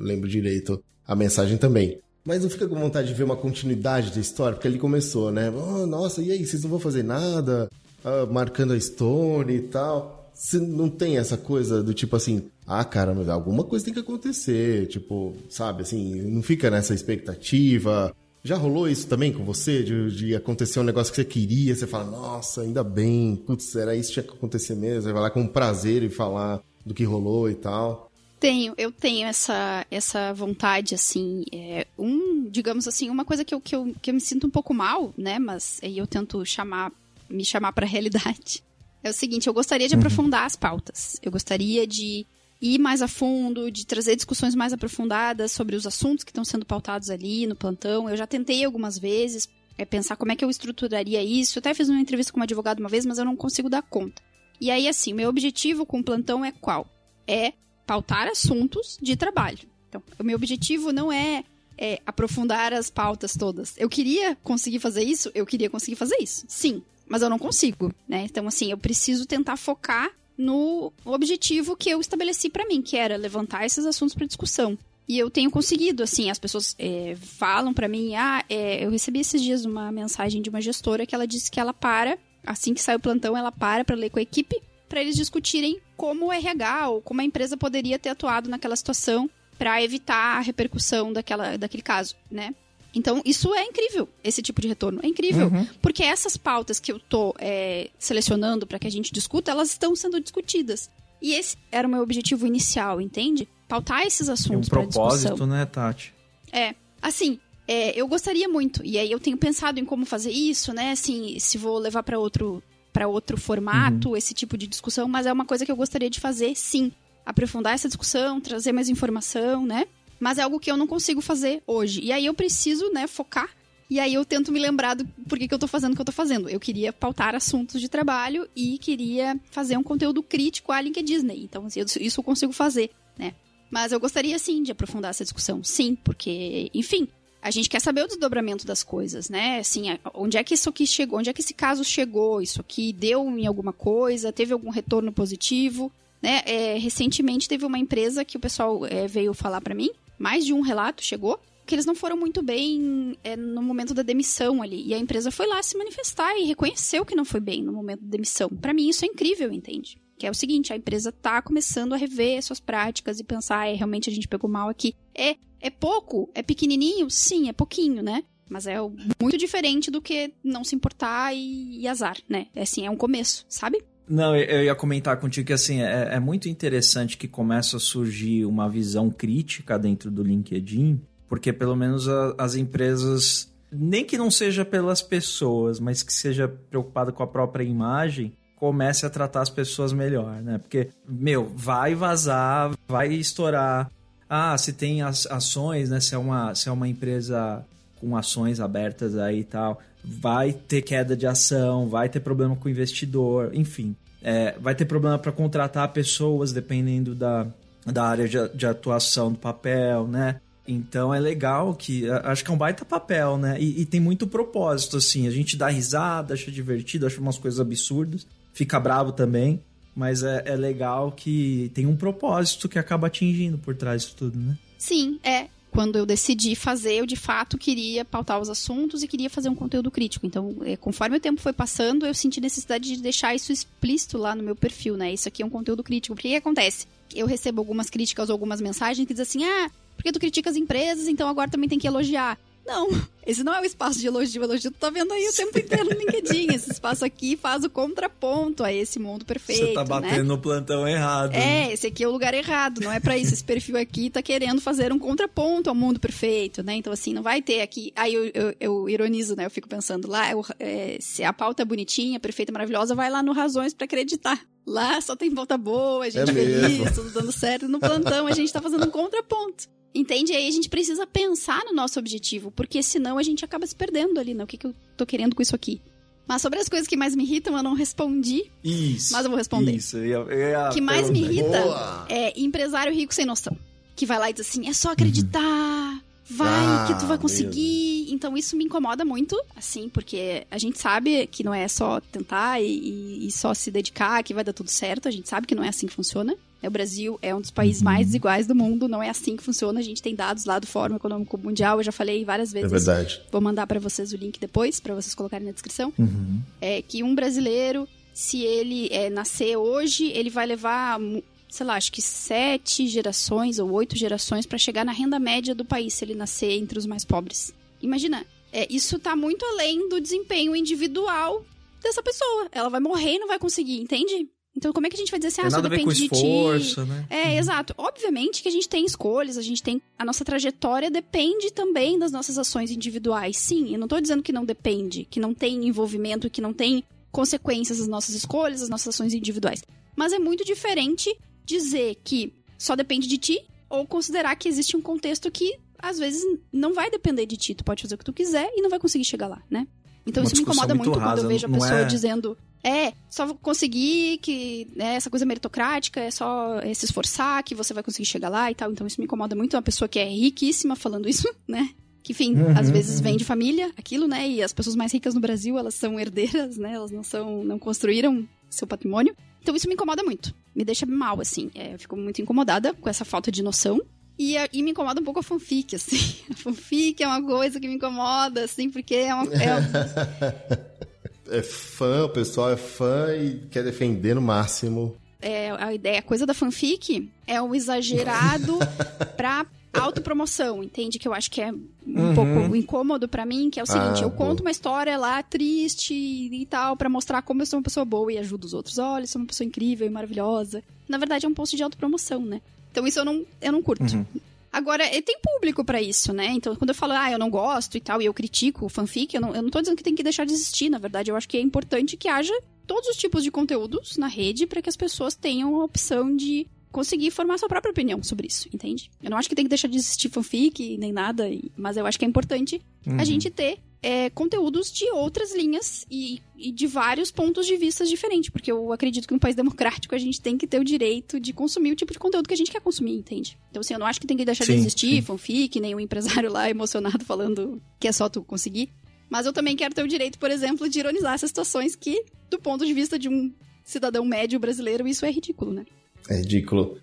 lembro direito a mensagem também. Mas não fica com vontade de ver uma continuidade da história, porque ele começou, né? Oh, nossa, e aí, vocês não vão fazer nada? Ah, marcando a Stone e tal. Você não tem essa coisa do tipo assim, ah, cara, alguma coisa tem que acontecer, tipo, sabe, assim, não fica nessa expectativa, já rolou isso também com você? De, de, acontecer um negócio que você queria, você fala, nossa, ainda bem, putz, era isso que tinha que acontecer mesmo. Você vai lá com prazer e falar do que rolou e tal. Tenho, eu tenho essa, essa vontade, assim, é, um, digamos assim, uma coisa que eu, que, eu, que eu me sinto um pouco mal, né, mas aí eu tento chamar, me chamar pra <laughs> realidade. é o seguinte, eu gostaria de uhum. aprofundar as pautas. Eu gostaria de ir mais a fundo, de trazer discussões mais aprofundadas sobre os assuntos que estão sendo pautados ali no plantão. Eu já tentei algumas vezes é, pensar como é que eu estruturaria isso. Eu até fiz uma entrevista com um advogado uma vez, mas eu não consigo dar conta. E aí, assim, meu objetivo com o plantão é qual? É pautar assuntos de trabalho. Então, o meu objetivo não é, é aprofundar as pautas todas. Eu queria conseguir fazer isso? Eu queria conseguir fazer isso. Sim, mas eu não consigo, né? Então, assim, eu preciso tentar focar no objetivo que eu estabeleci para mim, que era levantar esses assuntos para discussão. E eu tenho conseguido, assim, as pessoas é, falam para mim, ah, é, eu recebi esses dias uma mensagem de uma gestora que ela disse que ela para, assim que sai o plantão, ela para para ler com a equipe, para eles discutirem como o RH ou como a empresa poderia ter atuado naquela situação para evitar a repercussão daquela, daquele caso, né? Então, isso é incrível, esse tipo de retorno. É incrível. Uhum. Porque essas pautas que eu tô é, selecionando para que a gente discuta, elas estão sendo discutidas. E esse era o meu objetivo inicial, entende? Pautar esses assuntos. Tem um propósito, né, Tati? É. Assim, é, eu gostaria muito. E aí eu tenho pensado em como fazer isso, né? Assim, se vou levar para outro para outro formato, uhum. esse tipo de discussão, mas é uma coisa que eu gostaria de fazer, sim. Aprofundar essa discussão, trazer mais informação, né? Mas é algo que eu não consigo fazer hoje. E aí eu preciso, né, focar. E aí eu tento me lembrar do porquê que eu tô fazendo o que eu tô fazendo. Eu queria pautar assuntos de trabalho e queria fazer um conteúdo crítico à LinkedIn Disney. Então, assim, isso eu consigo fazer, né? Mas eu gostaria sim de aprofundar essa discussão. Sim, porque, enfim, a gente quer saber o desdobramento das coisas, né? Assim, onde é que isso aqui chegou? Onde é que esse caso chegou? Isso aqui deu em alguma coisa? Teve algum retorno positivo? Né? É, recentemente teve uma empresa que o pessoal é, veio falar para mim mais de um relato chegou que eles não foram muito bem é, no momento da demissão ali. E a empresa foi lá se manifestar e reconheceu que não foi bem no momento da demissão. Para mim, isso é incrível, entende? Que é o seguinte, a empresa tá começando a rever suas práticas e pensar, é, realmente a gente pegou mal aqui. É, é pouco? É pequenininho? Sim, é pouquinho, né? Mas é muito diferente do que não se importar e, e azar, né? É assim, é um começo, sabe? Não, eu ia comentar contigo que assim é, é, muito interessante que começa a surgir uma visão crítica dentro do LinkedIn, porque pelo menos a, as empresas, nem que não seja pelas pessoas, mas que seja preocupada com a própria imagem, comece a tratar as pessoas melhor, né? Porque, meu, vai vazar, vai estourar. Ah, se tem as ações, né? Se é uma, se é uma empresa com ações abertas aí e tal vai ter queda de ação, vai ter problema com o investidor, enfim. É, vai ter problema para contratar pessoas dependendo da, da área de, de, atuação do papel, né? Então é legal que. Acho que é um baita papel, né? E, e, tem muito propósito, assim. A gente dá risada, acha divertido, acha umas coisas absurdas, fica bravo também. Mas é, é legal que tem um propósito que acaba atingindo por trás disso tudo, né? Sim, é quando eu decidi fazer, eu de fato queria pautar os assuntos e queria fazer um conteúdo crítico. Então, é, conforme o tempo foi passando, eu senti necessidade de deixar isso explícito lá no meu perfil, né? Isso aqui é um conteúdo crítico. Porque que acontece? Eu recebo algumas críticas ou algumas mensagens que dizem assim: ah, porque tu critica as empresas, então agora também tem que elogiar. Não, esse não é o espaço de elogio. O elogio tu tá vendo aí o tempo inteiro no LinkedIn. Esse espaço aqui faz o contraponto a esse mundo perfeito. Você tá batendo né? no plantão errado. É, né? esse aqui é o lugar errado. Não é para isso. Esse perfil aqui tá querendo fazer um contraponto ao mundo perfeito, né? Então, assim, não vai ter aqui. Aí eu, eu, eu ironizo, né? Eu fico pensando lá, eu, é, se a pauta é bonitinha, perfeita, maravilhosa, vai lá no Razões para acreditar. Lá só tem volta boa, a gente é feliz, mesmo. tudo dando certo. No plantão a gente tá fazendo um contraponto. Entende? E aí a gente precisa pensar no nosso objetivo, porque senão a gente acaba se perdendo ali, né? O que, que eu tô querendo com isso aqui? Mas sobre as coisas que mais me irritam, eu não respondi. Isso. Mas eu vou responder. Isso. O que mais me irrita Boa. é empresário rico sem noção. Que vai lá e diz assim: é só acreditar. Uhum. Vai, ah, que tu vai conseguir. Mesmo. Então isso me incomoda muito, assim, porque a gente sabe que não é só tentar e, e, só se dedicar que vai dar tudo certo. A gente sabe que não é assim que funciona. O Brasil é um dos países uhum. mais desiguais do mundo, não é assim que funciona. A gente tem dados lá do Fórum Econômico Mundial, eu já falei várias vezes. É verdade. Vou mandar para vocês o link depois, para vocês colocarem na descrição. Uhum. É que um brasileiro, se ele é, nascer hoje, ele vai levar, sei lá, acho que sete gerações ou oito gerações para chegar na renda média do país, se ele nascer entre os mais pobres. Imagina, é, isso tá muito além do desempenho individual dessa pessoa. Ela vai morrer e não vai conseguir, entende? Então, como é que a gente vai dizer assim, ah, só depende de esforço, ti? Né? É, uhum. exato. Obviamente que a gente tem escolhas, a gente tem. A nossa trajetória depende também das nossas ações individuais. Sim, eu não tô dizendo que não depende, que não tem envolvimento, que não tem consequências das nossas escolhas, das nossas ações individuais. Mas é muito diferente dizer que só depende de ti ou considerar que existe um contexto que às vezes não vai depender de ti. Tu pode fazer o que tu quiser e não vai conseguir chegar lá, né? Então Uma isso me incomoda muito, muito quando eu vejo a pessoa é- dizendo é, só vou conseguir que né, essa coisa meritocrática é só é, se esforçar que você vai conseguir chegar lá e tal. Então isso me incomoda muito. Uma pessoa que é riquíssima falando isso, <laughs> né? Que, enfim, Uhum, às vezes vem de família, aquilo, né? E as pessoas mais ricas no Brasil, elas são herdeiras, né? Elas não são, não construíram seu patrimônio. Então isso me incomoda muito. Me deixa mal, assim. É, eu fico muito incomodada com essa falta de noção. E, a- e me incomoda um pouco a fanfic, <laughs> assim. A fanfic é uma coisa que me incomoda, assim, porque é uma. É, <laughs> É fã, o pessoal é fã e quer defender no máximo. é, a ideia, a coisa da fanfic é o exagerado <laughs> pra autopromoção, entende? Que eu acho que é um pouco incômodo pra mim, que é o seguinte, Ah, eu conto uma história lá triste e tal pra mostrar como eu sou uma pessoa boa e ajudo os outros. Olha, eu sou uma pessoa incrível e maravilhosa. Na verdade é um post de autopromoção, né? Então isso eu não, eu não curto. Agora, eh, tem público pra isso, né? Então, quando eu falo, ah, eu não gosto e tal, e eu critico o fanfic, eu não, eu não tô dizendo que tem que deixar de existir, na verdade, eu acho que é importante que haja todos os tipos de conteúdos na rede para que as pessoas tenham a opção de conseguir formar sua própria opinião sobre isso, entende? Eu não acho que tem que deixar de existir fanfic nem nada, mas eu acho que é importante a gente ter é, conteúdos de outras linhas e, e de vários pontos de vista diferentes, porque eu acredito que em um país democrático a gente tem que ter o direito de consumir o tipo de conteúdo que a gente quer consumir, entende? Então, assim, eu não acho que tem que deixar de Sim, existir sim. fanfic, nem o empresário lá emocionado <laughs> falando que é só tu conseguir. Mas eu também quero ter o direito, por exemplo, de ironizar essas situações que, do ponto de vista de um cidadão médio brasileiro, isso é ridículo, né? É ridículo.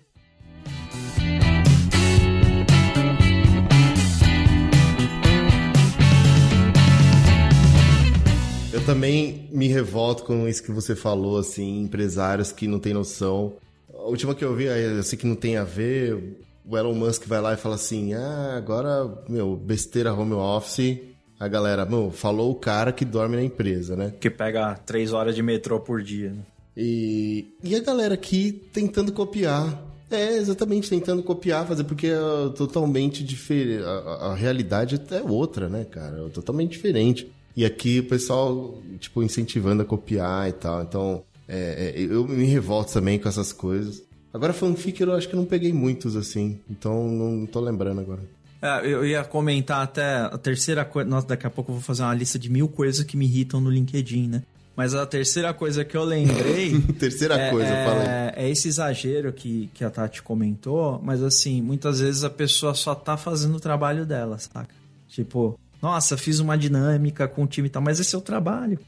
Eu também me revolto com isso que você falou, assim, empresários que não têm noção. A última que eu vi, eu sei que não tem a ver, o Elon Musk vai lá e fala assim, ah, agora, meu, besteira home office. A galera, meu, falou o cara que dorme na empresa, né? Que pega três horas de metrô por dia. Né? E, e a galera aqui tentando copiar. É, exatamente, tentando copiar, fazer, porque é totalmente diferente. A, a- realidade é outra, né, cara? É totalmente diferente. E aqui o pessoal, tipo, incentivando a copiar e tal. Então, é, é, eu me revolto também com essas coisas. Agora, fanfic eu acho que não peguei muitos, assim. Então, não tô lembrando agora. É, eu ia comentar até a terceira coisa. Nossa, daqui a pouco eu vou fazer uma lista de mil coisas que me irritam no LinkedIn, né? Mas a terceira coisa que eu lembrei. <laughs> Terceira é, coisa, é, fala aí. é esse exagero que, que a Tati comentou, mas assim, muitas vezes a pessoa só tá fazendo o trabalho dela, saca? Tipo, nossa, fiz uma dinâmica com o time e tal, mas esse é o trabalho.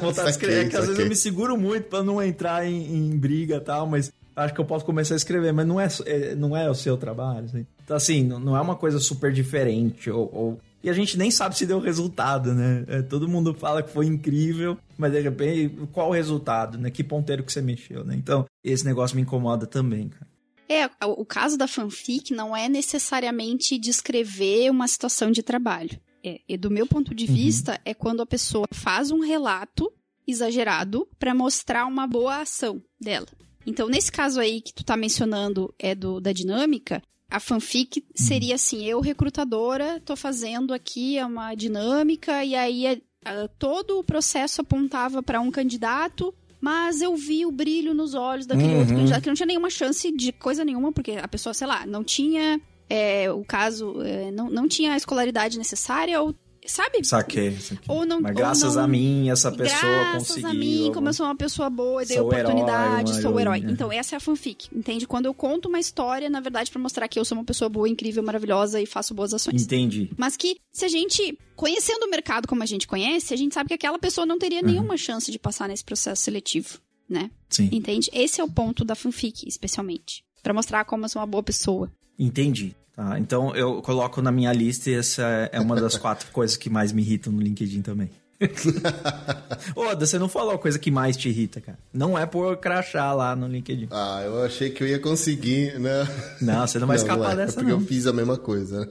Vontade de escrever, é que às vezes eu me seguro muito pra não entrar em, em briga e tal, mas acho que eu posso começar a escrever, mas não é, é- não é o seu trabalho. assim. Então, assim, não, não é uma coisa super diferente. Ou, ou- E a gente nem sabe se deu resultado, né? É, todo mundo fala que foi incrível, mas de repente, qual o resultado, né? Que ponteiro que você mexeu, né? Então, esse negócio me incomoda também, cara. É, o caso da fanfic não é necessariamente descrever uma situação de trabalho. É, e do meu ponto de vista, é quando a pessoa faz um relato exagerado pra mostrar uma boa ação dela. Então, nesse caso aí que tu tá mencionando é do da dinâmica, a fanfic seria assim, eu recrutadora, tô fazendo aqui uma dinâmica e aí é, ah, todo o processo apontava pra um candidato mas eu vi o brilho nos olhos daquele outro candidato que não tinha nenhuma chance de coisa nenhuma, porque a pessoa, sei lá, não tinha é, o caso, é, não, não tinha a escolaridade necessária, ou sabe? Saquei. saquei. Ou não- mas graças não- a mim, essa pessoa Graças conseguiu. a mim, como eu sou uma pessoa boa dei herói, oportunidade, uma sou o herói. Então, essa é a fanfic, entende? Quando eu conto uma história, na verdade, pra mostrar que eu sou uma pessoa boa, incrível, maravilhosa e faço boas ações. Entendi. Mas que, se a gente, conhecendo o mercado como a gente conhece, a gente sabe que aquela pessoa não teria Uhum. nenhuma chance de passar nesse processo seletivo, né? Sim. Entende? Esse é o ponto da fanfic, especialmente. Pra mostrar como eu sou uma boa pessoa. Entendi. Tá, então eu coloco na minha lista e essa é uma das quatro <laughs> coisas que mais me irritam no LinkedIn também. <laughs> Ô, você não falou a coisa que mais te irrita, cara. Não é por crachá lá no LinkedIn. Ah, eu achei que eu ia conseguir, né? Não, você não vai escapar é, dessa, é porque não. eu fiz a mesma coisa.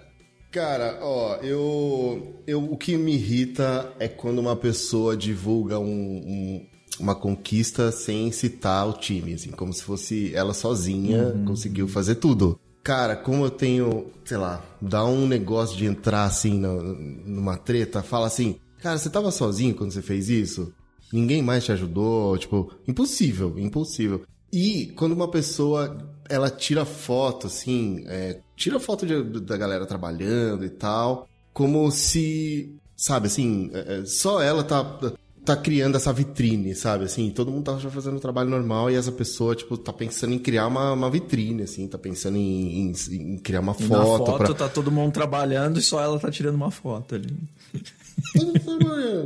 <laughs> Cara, ó, eu, eu. O que me irrita é quando uma pessoa divulga um- um- uma conquista sem citar o time, assim, como se fosse ela sozinha Uhum. conseguiu fazer tudo. Cara, como eu tenho, sei lá, dá um negócio de entrar assim numa treta, fala assim. Cara, você tava sozinho quando você fez isso? Ninguém mais te ajudou? Tipo, impossível, impossível. E quando uma pessoa, ela tira foto, assim, é, tira foto de, da galera trabalhando e tal, como se, sabe, assim, é, é só ela tá, tá criando essa vitrine, sabe? Assim, todo mundo tá fazendo um trabalho normal e essa pessoa, tipo, tá pensando em criar uma, uma vitrine, assim, tá pensando em, em, em criar uma foto. Na foto pra... tá todo mundo trabalhando e só ela tá tirando uma foto ali.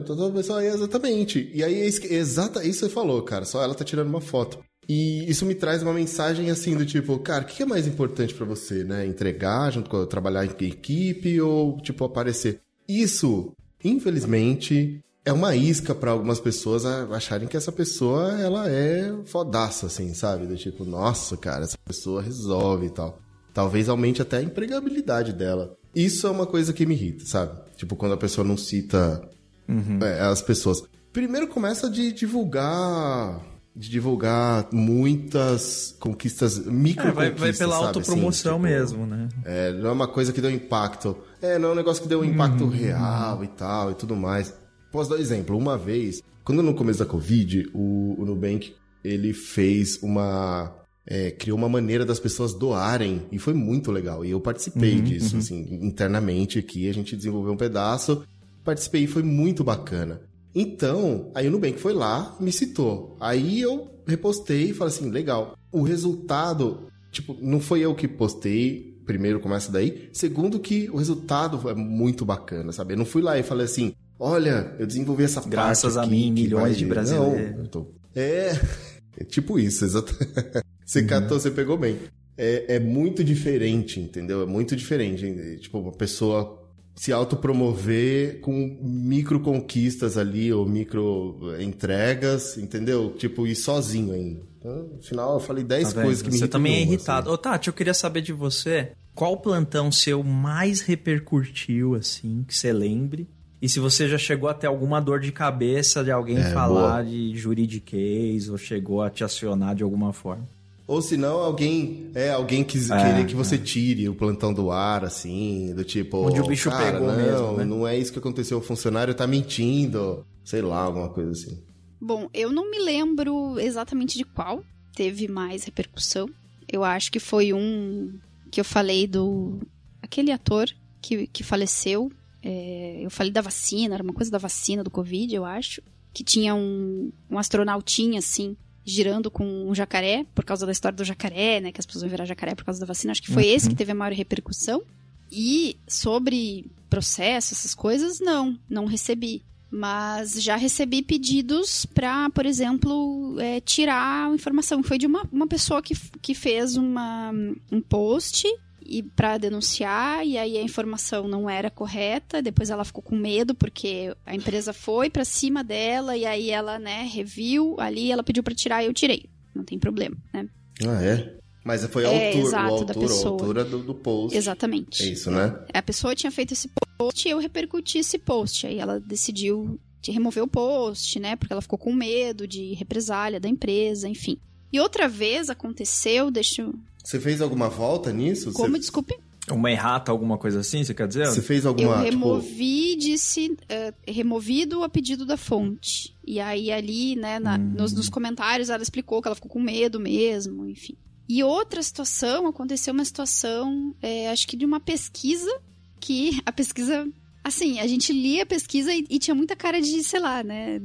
Toda pessoa, exatamente. E aí, é exata, isso você falou, cara. Só ela tá tirando uma foto. E isso me traz uma mensagem assim do tipo, cara, o que é mais importante para você, né? Entregar junto com trabalhar em equipe ou tipo aparecer? Isso, infelizmente, é uma isca para algumas pessoas acharem que essa pessoa ela é fodaça assim, sabe? Do tipo, nossa, cara, essa pessoa resolve e tal. Talvez aumente até a empregabilidade dela. Isso é uma coisa que me irrita, sabe? Tipo, quando a pessoa não cita uhum. é, as pessoas. Primeiro começa de divulgar de divulgar muitas conquistas, micro é, vai, vai pela sabe? autopromoção assim, tipo, mesmo, né? É, não é uma coisa que deu impacto. É, não é um negócio que deu um impacto uhum. real e tal e tudo mais. Posso dar um exemplo? Uma vez, quando no começo da Covid, o, o Nubank, ele fez uma... É, criou uma maneira das pessoas doarem e foi muito legal. E eu participei uhum, disso, uhum. assim, internamente aqui, a gente desenvolveu um pedaço, participei e foi muito bacana. Então, aí o Nubank foi lá, me citou. Aí eu repostei e falei assim, legal. O resultado, tipo, não foi eu que postei, primeiro começa daí. Segundo que o resultado é muito bacana, sabe? Eu não fui lá e falei assim, olha, eu desenvolvi essa Graças parte a mim, milhões de brasileiros. Não, é, <laughs> é tipo isso, exato. <laughs> você uhum. catou, você pegou bem. É, é muito diferente, entendeu? É muito diferente. Tipo, uma pessoa se autopromover com micro conquistas ali, ou micro entregas, entendeu? Tipo, ir sozinho ainda. Então, no final, eu falei 10 tá coisas que me Você também é irritado. Assim. Ô, Tati, eu queria saber de você, qual plantão seu mais repercutiu, assim, que você lembre? E se você já chegou até alguma dor de cabeça de alguém é, falar boa. de juridiquês, ou chegou a te acionar de alguma forma? Ou se não, alguém é alguém que é, querer que você é. tire o plantão do ar, assim, do tipo. Onde o bicho cara, pegou não, mesmo. Né? Não é isso que aconteceu, o funcionário tá mentindo. Sei lá, alguma coisa assim. Bom, eu não me lembro exatamente de qual teve mais repercussão. Eu acho que foi um que eu falei do. aquele ator que, que faleceu. É, eu falei da vacina, era uma coisa da vacina do Covid, eu acho. Que tinha um, um astronautinha, assim, girando com um jacaré, por causa da história do jacaré, né? Que as pessoas vão virar jacaré por causa da vacina. Acho que foi uhum. esse que teve a maior repercussão. E sobre processo, essas coisas, não, não recebi. Mas já recebi pedidos para, por exemplo, é, tirar a informação. Foi de uma, uma pessoa que, que fez uma, um post e para denunciar e aí a informação não era correta, depois ela ficou com medo porque a empresa foi para cima dela e aí ela, né, reviu ali, ela pediu para tirar e eu tirei. Não tem problema, né? Ah, é? Mas foi a é, altura, exato, o autor, da pessoa. a altura do, do, post. Exatamente. É isso, né? A pessoa tinha feito esse post e eu repercuti esse post. Aí ela decidiu de remover o post, né? Porque ela ficou com medo de represália da empresa, enfim. E outra vez aconteceu, deixa eu você fez alguma volta nisso? Como, você... desculpe? Uma errata, alguma coisa assim, você quer dizer? Você fez alguma... Eu tipo, removi, tipo... disse... Uh, removido a pedido da fonte. E aí ali, né, na, hum. nos, nos comentários ela explicou que ela ficou com medo mesmo, enfim. E outra situação, aconteceu uma situação, é, acho que de uma pesquisa, que a pesquisa assim, a gente lia a pesquisa e, e, tinha muita cara de, sei lá, né?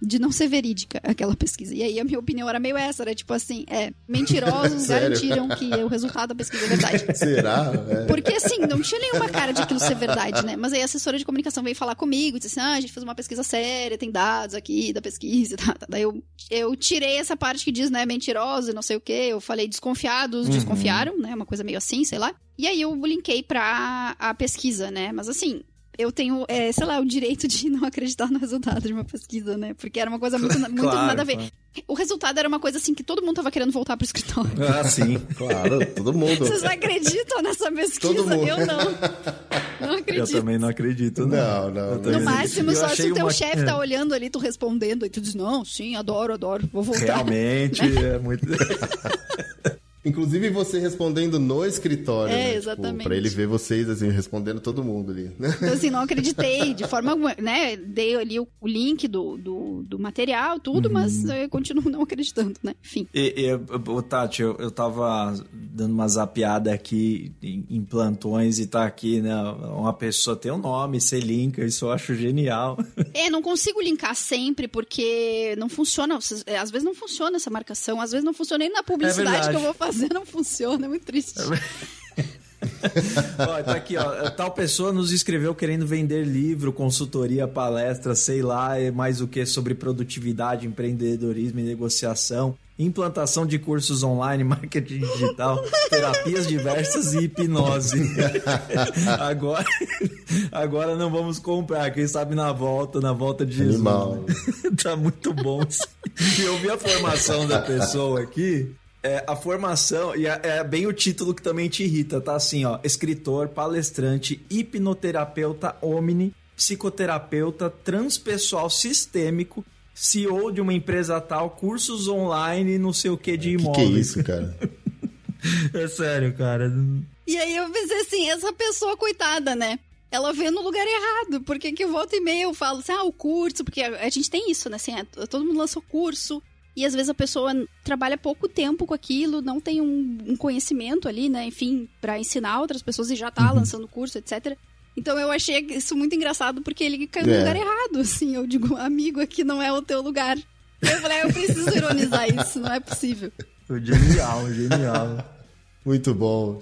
De não ser verídica aquela pesquisa. E aí a minha opinião era meio essa, era tipo assim, é, mentirosos <laughs> garantiram que o resultado da pesquisa é verdade. <laughs> Será? É. Porque assim, não tinha nenhuma cara de aquilo ser verdade, né? Mas aí a assessora de comunicação veio falar comigo e disse assim, ah, a gente fez uma pesquisa séria, tem dados aqui da pesquisa, tá, tá. daí eu, eu tirei essa parte que diz, né, mentiroso e não sei o quê, eu falei desconfiados, uhum. desconfiaram, né, uma coisa meio assim, sei lá. E aí eu linkei pra a pesquisa, né? Mas assim, eu tenho, é, sei lá, o direito de não acreditar no resultado de uma pesquisa, né? Porque era uma coisa muito, <laughs> muito claro, nada a ver. Claro. O resultado era uma coisa assim que todo mundo tava querendo voltar pro escritório. Ah, sim, claro, todo mundo. Vocês acreditam nessa pesquisa? Todo mundo. Eu não. Não acredito. Eu também não acredito. Não, não. não. No máximo, só se o teu uma... chefe tá olhando ali, tu respondendo, e tu diz, não, sim, adoro, adoro, vou voltar. Realmente, né? <laughs> é muito. <laughs> Inclusive você respondendo no escritório, É, né? exatamente. Tipo, pra ele ver vocês, assim, respondendo todo mundo ali. né? Então, assim, não acreditei <laughs> de forma alguma, né? Dei ali o, o link do, do, do material, tudo, mas eu continuo não acreditando, né? Enfim. E, e, ô, Tati, eu, eu tava dando uma zapiada aqui em, em plantões e tá aqui, né? Uma pessoa tem um nome, você linka, isso eu acho genial. É, não consigo linkar sempre, porque não funciona. é, Às vezes não funciona essa marcação, às vezes não funciona nem na publicidade verdade. que eu vou fazer, não funciona, é muito triste. ó, tá aqui, ó. Tal pessoa nos escreveu querendo vender livro, consultoria, palestra, sei lá, e mais o que sobre produtividade, empreendedorismo e negociação, implantação de cursos online, <laughs> marketing digital, terapias diversas e hipnose. <laughs> agora, agora não vamos comprar, quem sabe na volta, na volta de Jesus. Animal. <laughs> tá muito bom. E eu vi a formação da pessoa aqui. É, a formação, e é, é bem o título que também te irrita, tá assim, ó. Escritor, palestrante, hipnoterapeuta omni, psicoterapeuta, transpessoal sistêmico, CEO de uma empresa tal, cursos online, não sei o que de Que que é imóveis. isso, cara? <laughs> É sério, cara. E aí eu pensei assim, essa pessoa, coitada, né? Ela vê no lugar errado, porque que volta e meia eu falo assim, ah, o curso, porque a a gente tem isso, né? Assim, é, todo mundo lança o curso, e às vezes a pessoa trabalha pouco tempo com aquilo, não tem um, um conhecimento ali, né? Enfim, pra ensinar outras pessoas e já tá lançando o curso, etc. Então eu achei isso muito engraçado, porque ele caiu no É. lugar errado, assim. Eu digo, amigo, aqui não é o teu lugar. Eu falei, ah, eu preciso ironizar isso, não é possível. Genial, genial. Muito bom.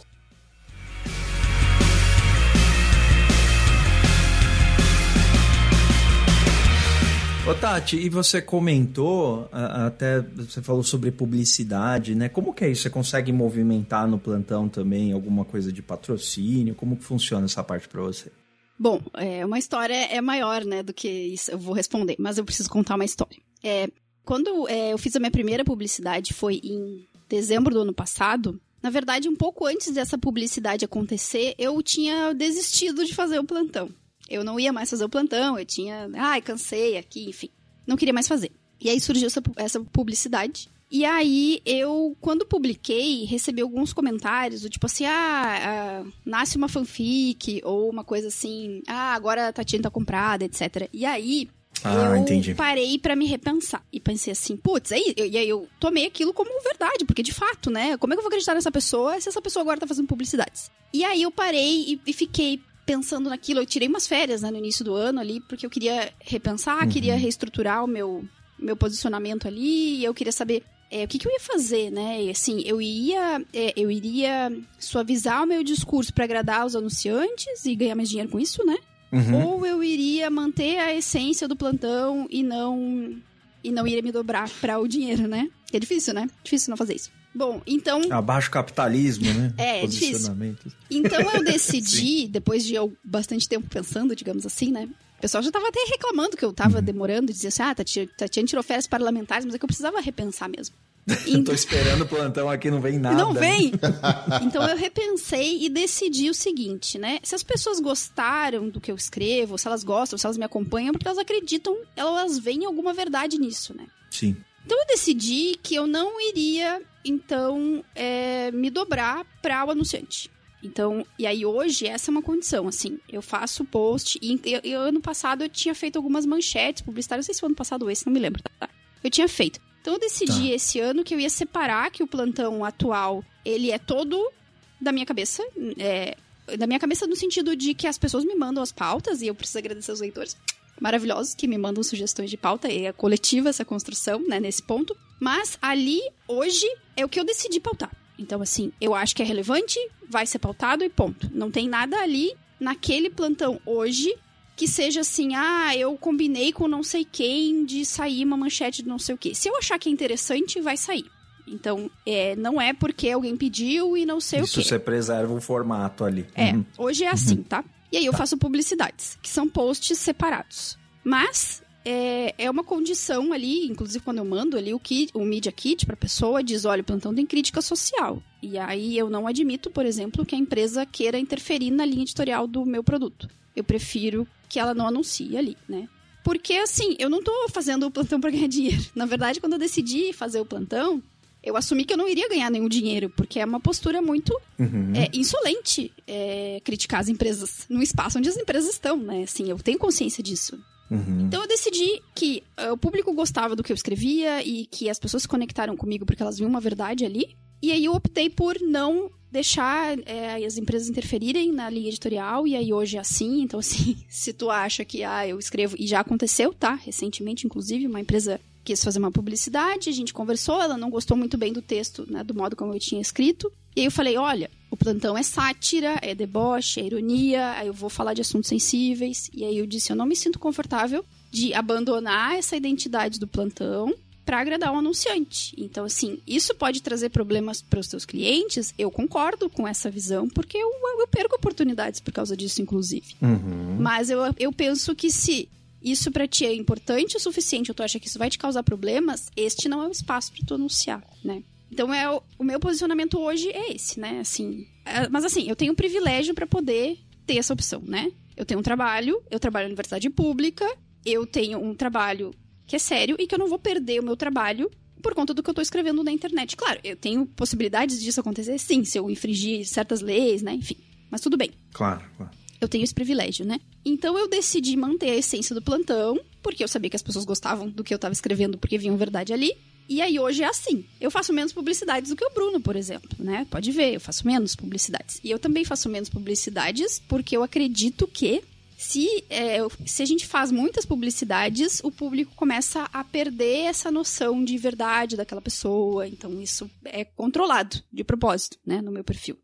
Ô Tati, e você comentou, até você falou sobre publicidade, né? Como que é isso? Você consegue movimentar no plantão também alguma coisa de patrocínio? Como que funciona essa parte pra você? Bom, é, uma história é maior, né, do que isso. Eu vou responder, mas eu preciso contar uma história. É, quando é, eu fiz a minha primeira publicidade foi em dezembro do ano passado. Na verdade, um pouco antes dessa publicidade acontecer, eu tinha desistido de fazer o plantão. Eu não ia mais fazer o plantão, eu tinha. Ai, cansei aqui, enfim. Não queria mais fazer. E aí surgiu essa, essa publicidade. E aí, eu, quando publiquei, recebi alguns comentários do tipo assim: ah, ah, nasce uma fanfic, ou uma coisa assim, ah, agora a Tatiana tá comprada, etc. E aí. Ah, eu entendi. parei pra me repensar e pensei assim, putz, aí, eu- e aí eu tomei aquilo como verdade, porque de fato, né? Como é que eu vou acreditar nessa pessoa se essa pessoa agora tá fazendo publicidades? E aí eu parei e, e fiquei pensando naquilo. Eu tirei umas férias né, no início do ano ali, porque eu queria repensar, queria reestruturar o meu, meu posicionamento ali, e eu queria saber é, o que, que eu ia fazer, né? E, assim, eu ia, é, eu iria suavizar o meu discurso pra agradar os anunciantes e ganhar mais dinheiro com isso, né? Uhum. Ou eu iria manter a essência do plantão e não e não iria me dobrar pra o dinheiro, né? É difícil, né? Difícil não fazer isso. Bom, então Abaixo capitalismo, né? É, é difícil. Posicionamento. então eu <laughs> decidi, depois de eu bastante tempo pensando, digamos assim, né? O pessoal já tava até reclamando que eu tava demorando, dizia assim: ah, Tati- Tatiana tirou férias parlamentares, mas é que eu precisava repensar mesmo. <laughs> Eu tô esperando o plantão aqui, não vem nada. Não vem! <laughs> então eu repensei e decidi o seguinte, né? Se as pessoas gostaram do que eu escrevo, se elas gostam, se elas me acompanham, porque elas acreditam, elas veem alguma verdade nisso, né? Sim. Então eu decidi que eu não iria, então, é, me dobrar para o anunciante. Então, e aí hoje essa é uma condição, assim, eu faço post, e eu, eu, ano passado eu tinha feito algumas manchetes publicitárias, não sei se foi ano passado ou esse, não me lembro, tá? Eu tinha feito. Então eu decidi esse ano que eu ia separar que o plantão atual, ele é todo da minha cabeça, é, da minha cabeça no sentido de que as pessoas me mandam as pautas, e eu preciso agradecer aos leitores, maravilhosos que me mandam sugestões de pauta, e é coletiva essa construção, né, nesse ponto. Mas ali, hoje, é o que eu decidi pautar. Então, assim, eu acho que é relevante, vai ser pautado e ponto. Não tem nada ali naquele plantão hoje que seja assim, ah, eu combinei com não sei quem de sair uma manchete de não sei o quê. Se eu achar que é interessante, vai sair. Então, é, não é porque alguém pediu e não sei Isso o quê. você preserva o formato ali. É, Uhum. hoje é assim, tá? E aí eu faço publicidades, que são posts separados. Mas é, é uma condição ali, inclusive quando eu mando ali o, kit, o Media Kit pra pessoa, diz, olha, o plantão tem crítica social. E aí eu não admito, por exemplo, que a empresa queira interferir na linha editorial do meu produto. Eu prefiro que ela não anuncie ali, né? Porque, assim, eu não tô fazendo o plantão pra ganhar <laughs> dinheiro. Na verdade, quando eu decidi fazer o plantão, eu assumi que eu não iria ganhar nenhum dinheiro, porque é uma postura muito Uhum. é, insolente é, criticar as empresas no espaço onde as empresas estão, né? Assim, eu tenho consciência disso. Uhum. Então eu decidi que eh, o público gostava do que eu escrevia e que as pessoas se conectaram comigo porque elas viam uma verdade ali. E aí eu optei por não deixar eh, as empresas interferirem na linha editorial, e aí hoje é assim. Então, <laughs> assim, se tu acha que ah, eu escrevo, e já aconteceu, tá? Recentemente, inclusive, uma empresa quis fazer uma publicidade, a gente conversou, ela não gostou muito bem do texto, né, do modo como eu tinha escrito. E aí eu falei, olha, o plantão é sátira, é deboche, é ironia, aí eu vou falar de assuntos sensíveis. E aí eu disse, eu não me sinto confortável de abandonar essa identidade do plantão para agradar um anunciante. Então, assim, isso pode trazer problemas para os seus clientes. Eu concordo com essa visão, porque eu, eu perco oportunidades por causa disso, inclusive. Uhum. Mas eu, eu penso que se isso pra ti é importante o suficiente, ou tu acha que isso vai te causar problemas, este não é o espaço pra tu anunciar, né? Então é o, o meu posicionamento hoje é esse, né? Assim, é- mas assim, eu tenho um privilégio pra poder ter essa opção, né? Eu tenho um trabalho, eu trabalho na universidade pública, eu tenho um trabalho que é sério e que eu não vou perder o meu trabalho por conta do que eu tô escrevendo na internet. Claro, eu tenho possibilidades disso acontecer, sim, se eu infringir certas leis, né? Enfim, mas tudo bem Claro, claro. eu tenho esse privilégio, né? Então eu decidi manter a essência do plantão, porque eu sabia que as pessoas gostavam do que eu tava escrevendo, porque viam verdade ali. E aí hoje é assim. Eu faço menos publicidades do que o Bruno, por exemplo, né? Pode ver, eu faço menos publicidades. E eu também faço menos publicidades porque eu acredito que se, é, se a gente faz muitas publicidades, o público começa a perder essa noção de verdade daquela pessoa. Então isso é controlado de propósito, né? No meu perfil.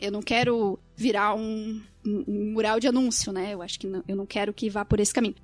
Eu não quero virar um, um- mural de anúncio, né? Eu acho que não- eu não quero que vá por esse caminho.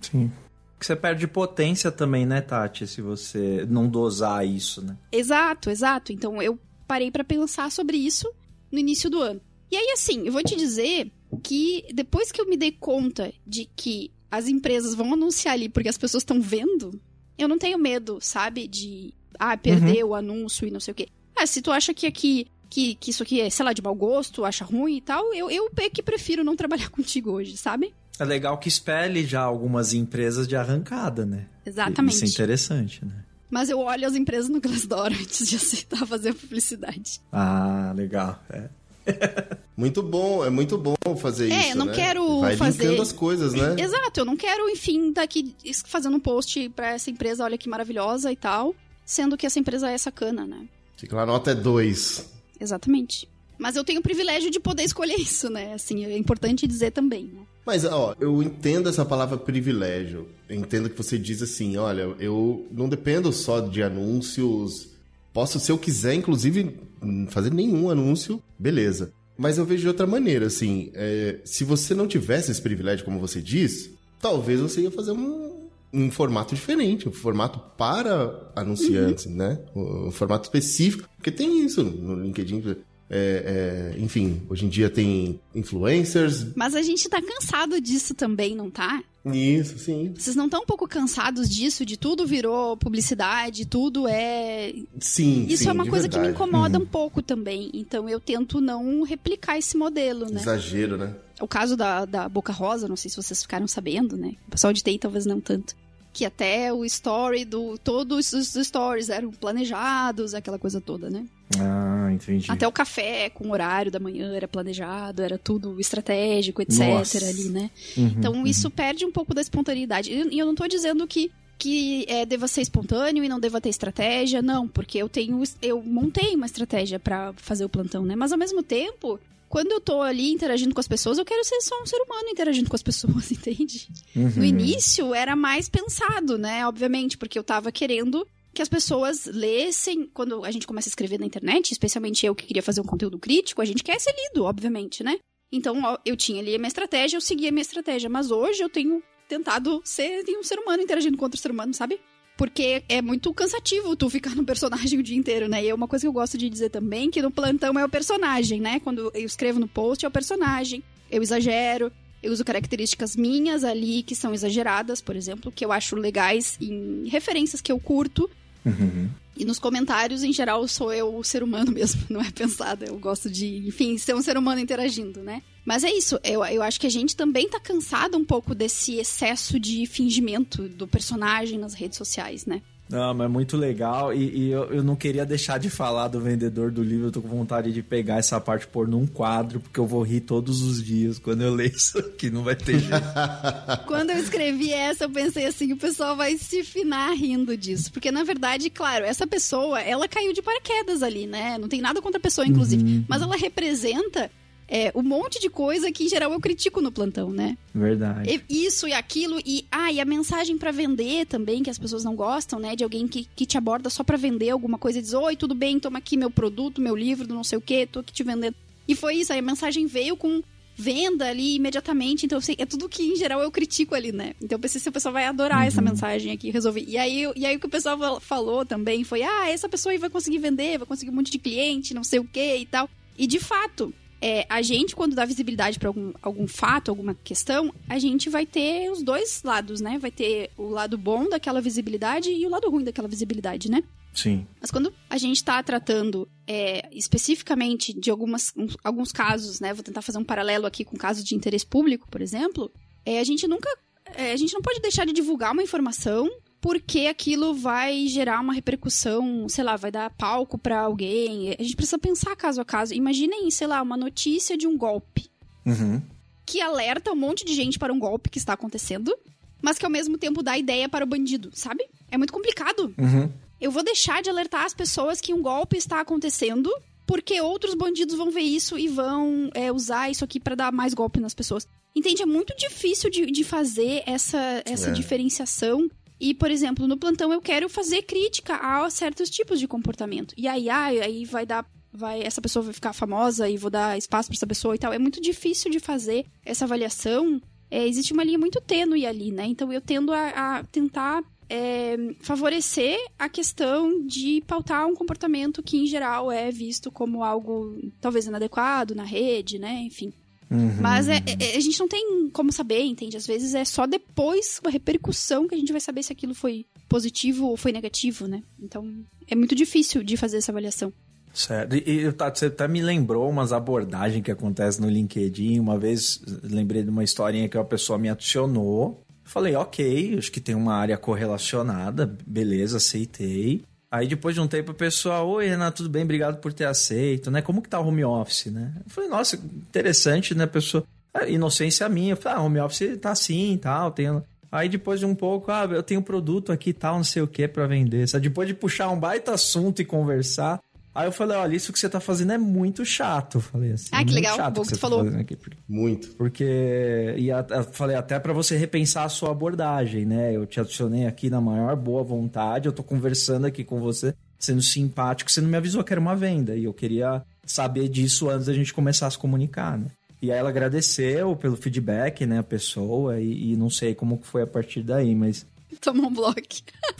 Sim. Que você perde potência também, né, Tati? Se você não dosar isso, né? Exato, exato. Então eu parei pra pensar sobre isso no início do ano. E aí, assim, eu vou te dizer que depois que eu me dei conta de que as empresas vão anunciar ali porque as pessoas estão vendo, eu não tenho medo, sabe? De ah, perder o anúncio e não sei o quê. Ah, se tu acha que aqui. Que, que isso aqui é, sei lá, de mau gosto, acha ruim e tal, eu, eu é que prefiro não trabalhar <laughs> contigo hoje, sabe? É legal que espelhe já algumas empresas de arrancada, né? Exatamente. Isso é interessante, né? Mas eu olho as empresas no Glassdoor <laughs> antes de aceitar fazer publicidade. Ah, legal. É. <laughs> Muito bom, é muito bom fazer É, isso. eu não né? quero Vai fazer- as coisas, né? Exato, eu não quero, enfim, daqui fazendo um post pra essa empresa, olha que maravilhosa e tal, sendo que essa empresa é sacana, né? Fica lá, nota é 2. Exatamente. Mas eu tenho o privilégio de poder escolher isso, né? Assim, é importante dizer também, né? Mas, ó, eu entendo essa palavra privilégio. Eu entendo que você diz assim, olha, eu não dependo só de anúncios. Posso, se eu quiser, inclusive, hum, fazer nenhum anúncio, beleza. Mas eu vejo de outra maneira, assim, é, se você não tivesse esse privilégio, como você diz, talvez você ia fazer um, um formato diferente, um formato para anunciantes, né? Um, formato específico, porque tem isso no LinkedIn. é, é, enfim, hoje em dia tem influencers. Mas a gente tá cansado disso também, não tá? Isso, sim. Vocês não estão um pouco cansados disso, de tudo virou publicidade, tudo é Sim, Isso sim, é uma coisa que me verdade. Uhum. incomoda um pouco também. Então eu tento não replicar esse modelo, né? Exagero, né? O caso da, da Boca Rosa, não sei se vocês ficaram sabendo, né? O pessoal de TI talvez não tanto. Que até o story do. Todos os stories eram planejados, aquela coisa toda, né? Ah, entendi. Até o café com o horário da manhã era planejado, era tudo estratégico, etc. Nossa. ali, né? Uhum, Então isso perde um pouco da espontaneidade. E eu não tô dizendo que, que é, deva ser espontâneo e não deva ter estratégia, não, porque eu tenho. Eu montei uma estratégia pra fazer o plantão, né? Mas ao mesmo tempo. Quando eu tô ali interagindo com as pessoas, eu quero ser só um ser humano interagindo com as <laughs> pessoas, entende? Uhum. No início era mais pensado, né? Obviamente, porque eu tava querendo que as pessoas lessem. Quando a gente começa a escrever na internet, especialmente eu que queria fazer um conteúdo crítico, a gente quer ser lido, obviamente, né? Então, eu tinha ali a minha estratégia, eu seguia a minha estratégia. Mas hoje eu tenho tentado ser um ser humano interagindo com outro ser humano, sabe? Porque é muito cansativo tu ficar <laughs> no personagem o dia inteiro, né? E é uma coisa que eu gosto de dizer também, que no plantão é o personagem, né? Quando eu escrevo no post é o personagem. Eu exagero, eu uso características minhas ali que são exageradas, por exemplo, que eu acho legais em referências que eu curto. Uhum. E nos comentários, em geral, sou eu o ser humano mesmo, <laughs> não é pensada. Eu gosto de, enfim, ser um ser humano interagindo, né? Mas é isso, eu, eu acho que a gente também tá cansado um pouco desse excesso de fingimento do personagem nas redes sociais, né? Não, mas é muito legal. E, e eu, eu, não queria deixar de falar do vendedor do livro. Eu tô com vontade de pegar essa parte e pôr num quadro, porque eu vou rir todos os dias quando eu ler isso aqui. Não vai ter jeito. <laughs> quando eu escrevi essa, eu pensei assim: o pessoal vai se finar rindo disso. Porque, na verdade, claro, essa pessoa, ela caiu de paraquedas ali, né? Não tem nada contra a pessoa, inclusive. Uhum. Mas ela representa é, um monte de coisa que em geral eu critico no plantão, né? Verdade. E, isso e aquilo e ah, e a mensagem para vender também que as pessoas não gostam, né? De alguém que, que te aborda só para vender alguma coisa e diz: "Oi, tudo bem? Toma aqui meu produto, meu livro, não sei o quê, tô aqui te vendendo". E foi isso, aí a mensagem veio com venda ali imediatamente. Então, assim, é tudo que em geral eu critico ali, né? Então, eu pensei se o pessoal vai adorar uhum. essa mensagem aqui, resolvi. E aí, e aí o que o pessoal falou também foi: ah, essa pessoa aí vai conseguir vender, vai conseguir um monte de cliente, não sei o quê e tal. E de fato, é, a gente, quando dá visibilidade para algum, algum fato, alguma questão, a gente vai ter os dois lados, né? Vai ter o lado bom daquela visibilidade e o lado ruim daquela visibilidade, né? Sim. Mas quando a gente está tratando é, especificamente de algumas, um, alguns casos, né? Vou tentar fazer um paralelo aqui com casos de interesse público, por exemplo. É, a gente nunca. É, a gente não pode deixar de divulgar uma informação porque aquilo vai gerar uma repercussão, sei lá, vai dar palco para alguém. A gente precisa pensar caso a caso. Imaginem, sei lá, uma notícia de um golpe. Uhum. Que alerta um monte de gente para um golpe que está acontecendo, mas que ao mesmo tempo dá ideia para o bandido, sabe? É muito complicado. Uhum. Eu vou deixar de alertar as pessoas que um golpe está acontecendo porque outros bandidos vão ver isso e vão é, usar isso aqui para dar mais golpe nas pessoas. Entende? É muito difícil de, de fazer essa, essa é. diferenciação e, por exemplo, no plantão eu quero fazer crítica a certos tipos de comportamento. E aí, ah, aí vai dar vai essa pessoa vai ficar famosa e vou dar espaço para essa pessoa e tal. É muito difícil de fazer essa avaliação. É, existe uma linha muito tênue ali, né? Então eu tendo a, a tentar é, favorecer a questão de pautar um comportamento que em geral é visto como algo talvez inadequado na rede, né? Enfim. Uhum. Mas é, é, a gente não tem como saber, entende? Às vezes é só depois a repercussão que a gente vai saber se aquilo foi positivo ou foi negativo, né? Então é muito difícil de fazer essa avaliação. Certo. E, você até me lembrou umas abordagens que acontecem no LinkedIn. Uma vez lembrei de uma historinha que uma pessoa me adicionou. Falei, ok, acho que tem uma área correlacionada, beleza, aceitei. Aí depois de um tempo a pessoa, oi Renato, tudo bem, obrigado por ter aceito, né? Como que tá o home office, né? Eu falei, nossa, interessante, né? Pessoa, ah, inocência minha, eu falei, ah, home office tá assim e tal, tem... Aí depois de um pouco, ah, eu tenho produto aqui e tal, não sei o que para vender. Sabe? Depois de puxar um baita assunto e conversar, Aí eu falei, olha, isso que você tá fazendo é muito chato. falei assim. Ah, que legal, chato bom que você, tá falou. Aqui, porque, muito. Porque, e a, a, falei até para você repensar a sua abordagem, né? Eu te adicionei aqui na maior boa vontade, eu tô conversando aqui com você, sendo simpático, você não me avisou que era uma venda. E eu queria saber disso antes da gente começar a se comunicar, né? E aí ela agradeceu pelo feedback, né, a pessoa, e, e não sei como foi a partir daí, mas <laughs> Tomou um bloco.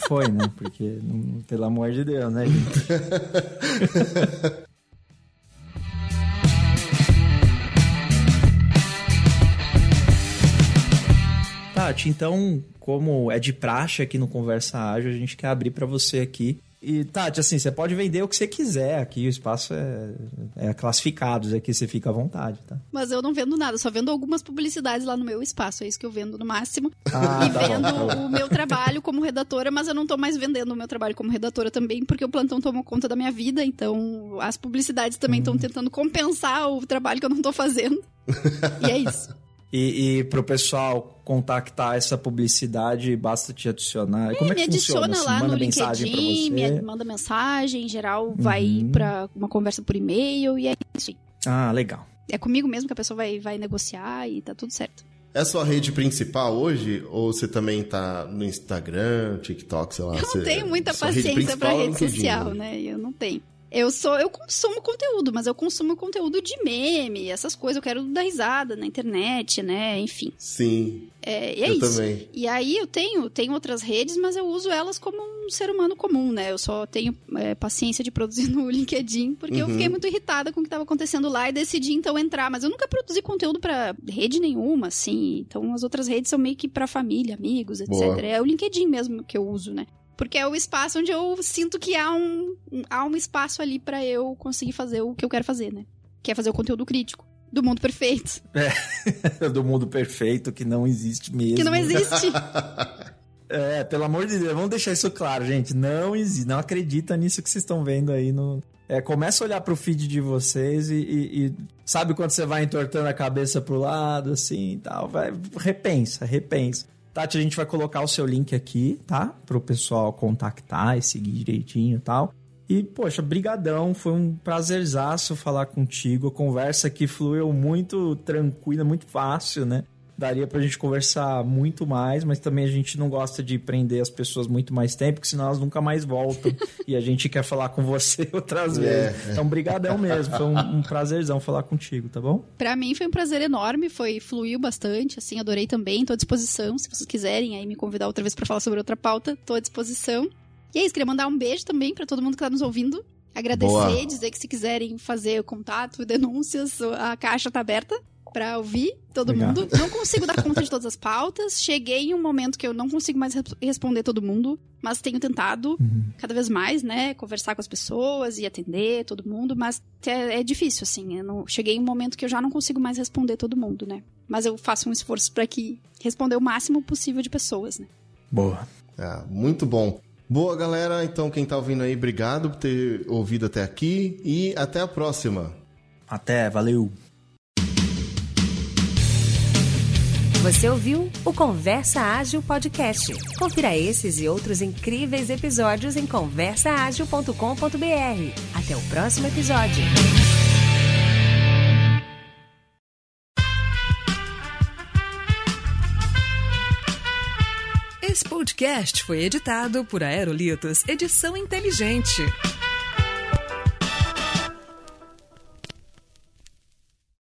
Foi, né? Porque, pelo amor de Deus, né, gente? <laughs> Tati, então, como é de praxe aqui no Conversa Ágil, a gente quer abrir para você aqui e, Tati, assim, você pode vender o que você quiser aqui, o espaço é, é classificado, aqui você fica à vontade, tá? Mas eu não vendo nada, só vendo algumas publicidades lá no meu espaço, é isso que eu vendo no máximo. Ah, e tá vendo bom, tá o meu trabalho como redatora, mas eu não tô mais vendendo o meu trabalho como redatora também, porque o plantão tomou conta da minha vida, então as publicidades também estão hum. tentando compensar o trabalho que eu não tô fazendo. <laughs> e é isso. E, e para o pessoal contactar essa publicidade, basta te adicionar. É, Como é que me funciona? Assim, lá manda no mensagem LinkedIn, você? me manda mensagem, em geral vai uhum. para uma conversa por e-mail e é isso. Ah, legal. É comigo mesmo que a pessoa vai, vai negociar e tá tudo certo. É a sua rede principal hoje? Ou você também tá no Instagram, TikTok, sei lá? Eu não você... tenho muita paciência pra rede social, né? Eu não tenho. Eu sou, eu consumo conteúdo, mas eu consumo conteúdo de meme, essas coisas. Eu quero dar risada na internet, né? Enfim. Sim. É, e é eu isso. também. E aí eu tenho, tenho outras redes, mas eu uso elas como um ser humano comum, né? Eu só tenho é, paciência de produzir <laughs> no LinkedIn, porque uhum. eu fiquei muito irritada com o que estava acontecendo lá e decidi então entrar. Mas eu nunca produzi conteúdo para rede nenhuma, assim. Então as outras redes são meio que para família, amigos, etc. Boa. É o LinkedIn mesmo que eu uso, né? Porque é o espaço onde eu sinto que há um, há um espaço ali para eu conseguir fazer o que eu quero fazer, né? Que é fazer o conteúdo crítico. Do mundo perfeito. <laughs> É, do mundo perfeito que não existe mesmo. Que não existe. <laughs> É, pelo amor de Deus, vamos deixar isso claro, gente. Não existe, não acredita nisso que vocês estão vendo aí no. É, começa a olhar pro feed de vocês e, e, e, sabe quando você vai entortando a cabeça pro lado, assim e tal. Vai, repensa, repensa. Tati, a gente vai colocar o seu link aqui, tá? Pro pessoal contactar e seguir direitinho e tal. E, poxa, brigadão, foi um prazerzaço falar contigo. A conversa aqui fluiu muito tranquila, muito fácil, né? Daria pra gente conversar muito mais, mas também a gente não gosta de prender as pessoas muito mais tempo, porque senão elas nunca mais voltam. <laughs> e a gente quer falar com você <laughs> outras é. vezes. Então, brigadão mesmo. Foi um, um, prazerzão falar contigo, tá bom? Pra mim foi um prazer enorme, foi fluiu bastante, assim, adorei também, tô à disposição. Se vocês quiserem aí me convidar outra vez para falar sobre outra pauta, tô à disposição. E é isso, queria mandar um beijo também para todo mundo que tá nos ouvindo. Agradecer, Boa. dizer que se quiserem fazer contato, denúncias, a caixa tá aberta para ouvir todo Obrigado. mundo. Não consigo dar conta de todas as pautas. Cheguei em um momento que eu não consigo mais responder todo mundo, mas tenho tentado uhum. cada vez mais, né, conversar com as pessoas e atender todo mundo, mas é, é difícil, assim. Eu não, cheguei em um momento que eu já não consigo mais responder todo mundo, né? Mas eu faço um esforço para que responder o máximo possível de pessoas, né? Boa. Ah, muito bom. Boa, galera. Então, quem tá ouvindo aí, obrigado por ter ouvido até aqui e até a próxima. Até, valeu. Você ouviu o Conversa Ágil Podcast. Confira esses e outros incríveis episódios em conversaagil.com.br. Até o próximo episódio. Esse podcast foi editado por Aerolitos Edição Inteligente.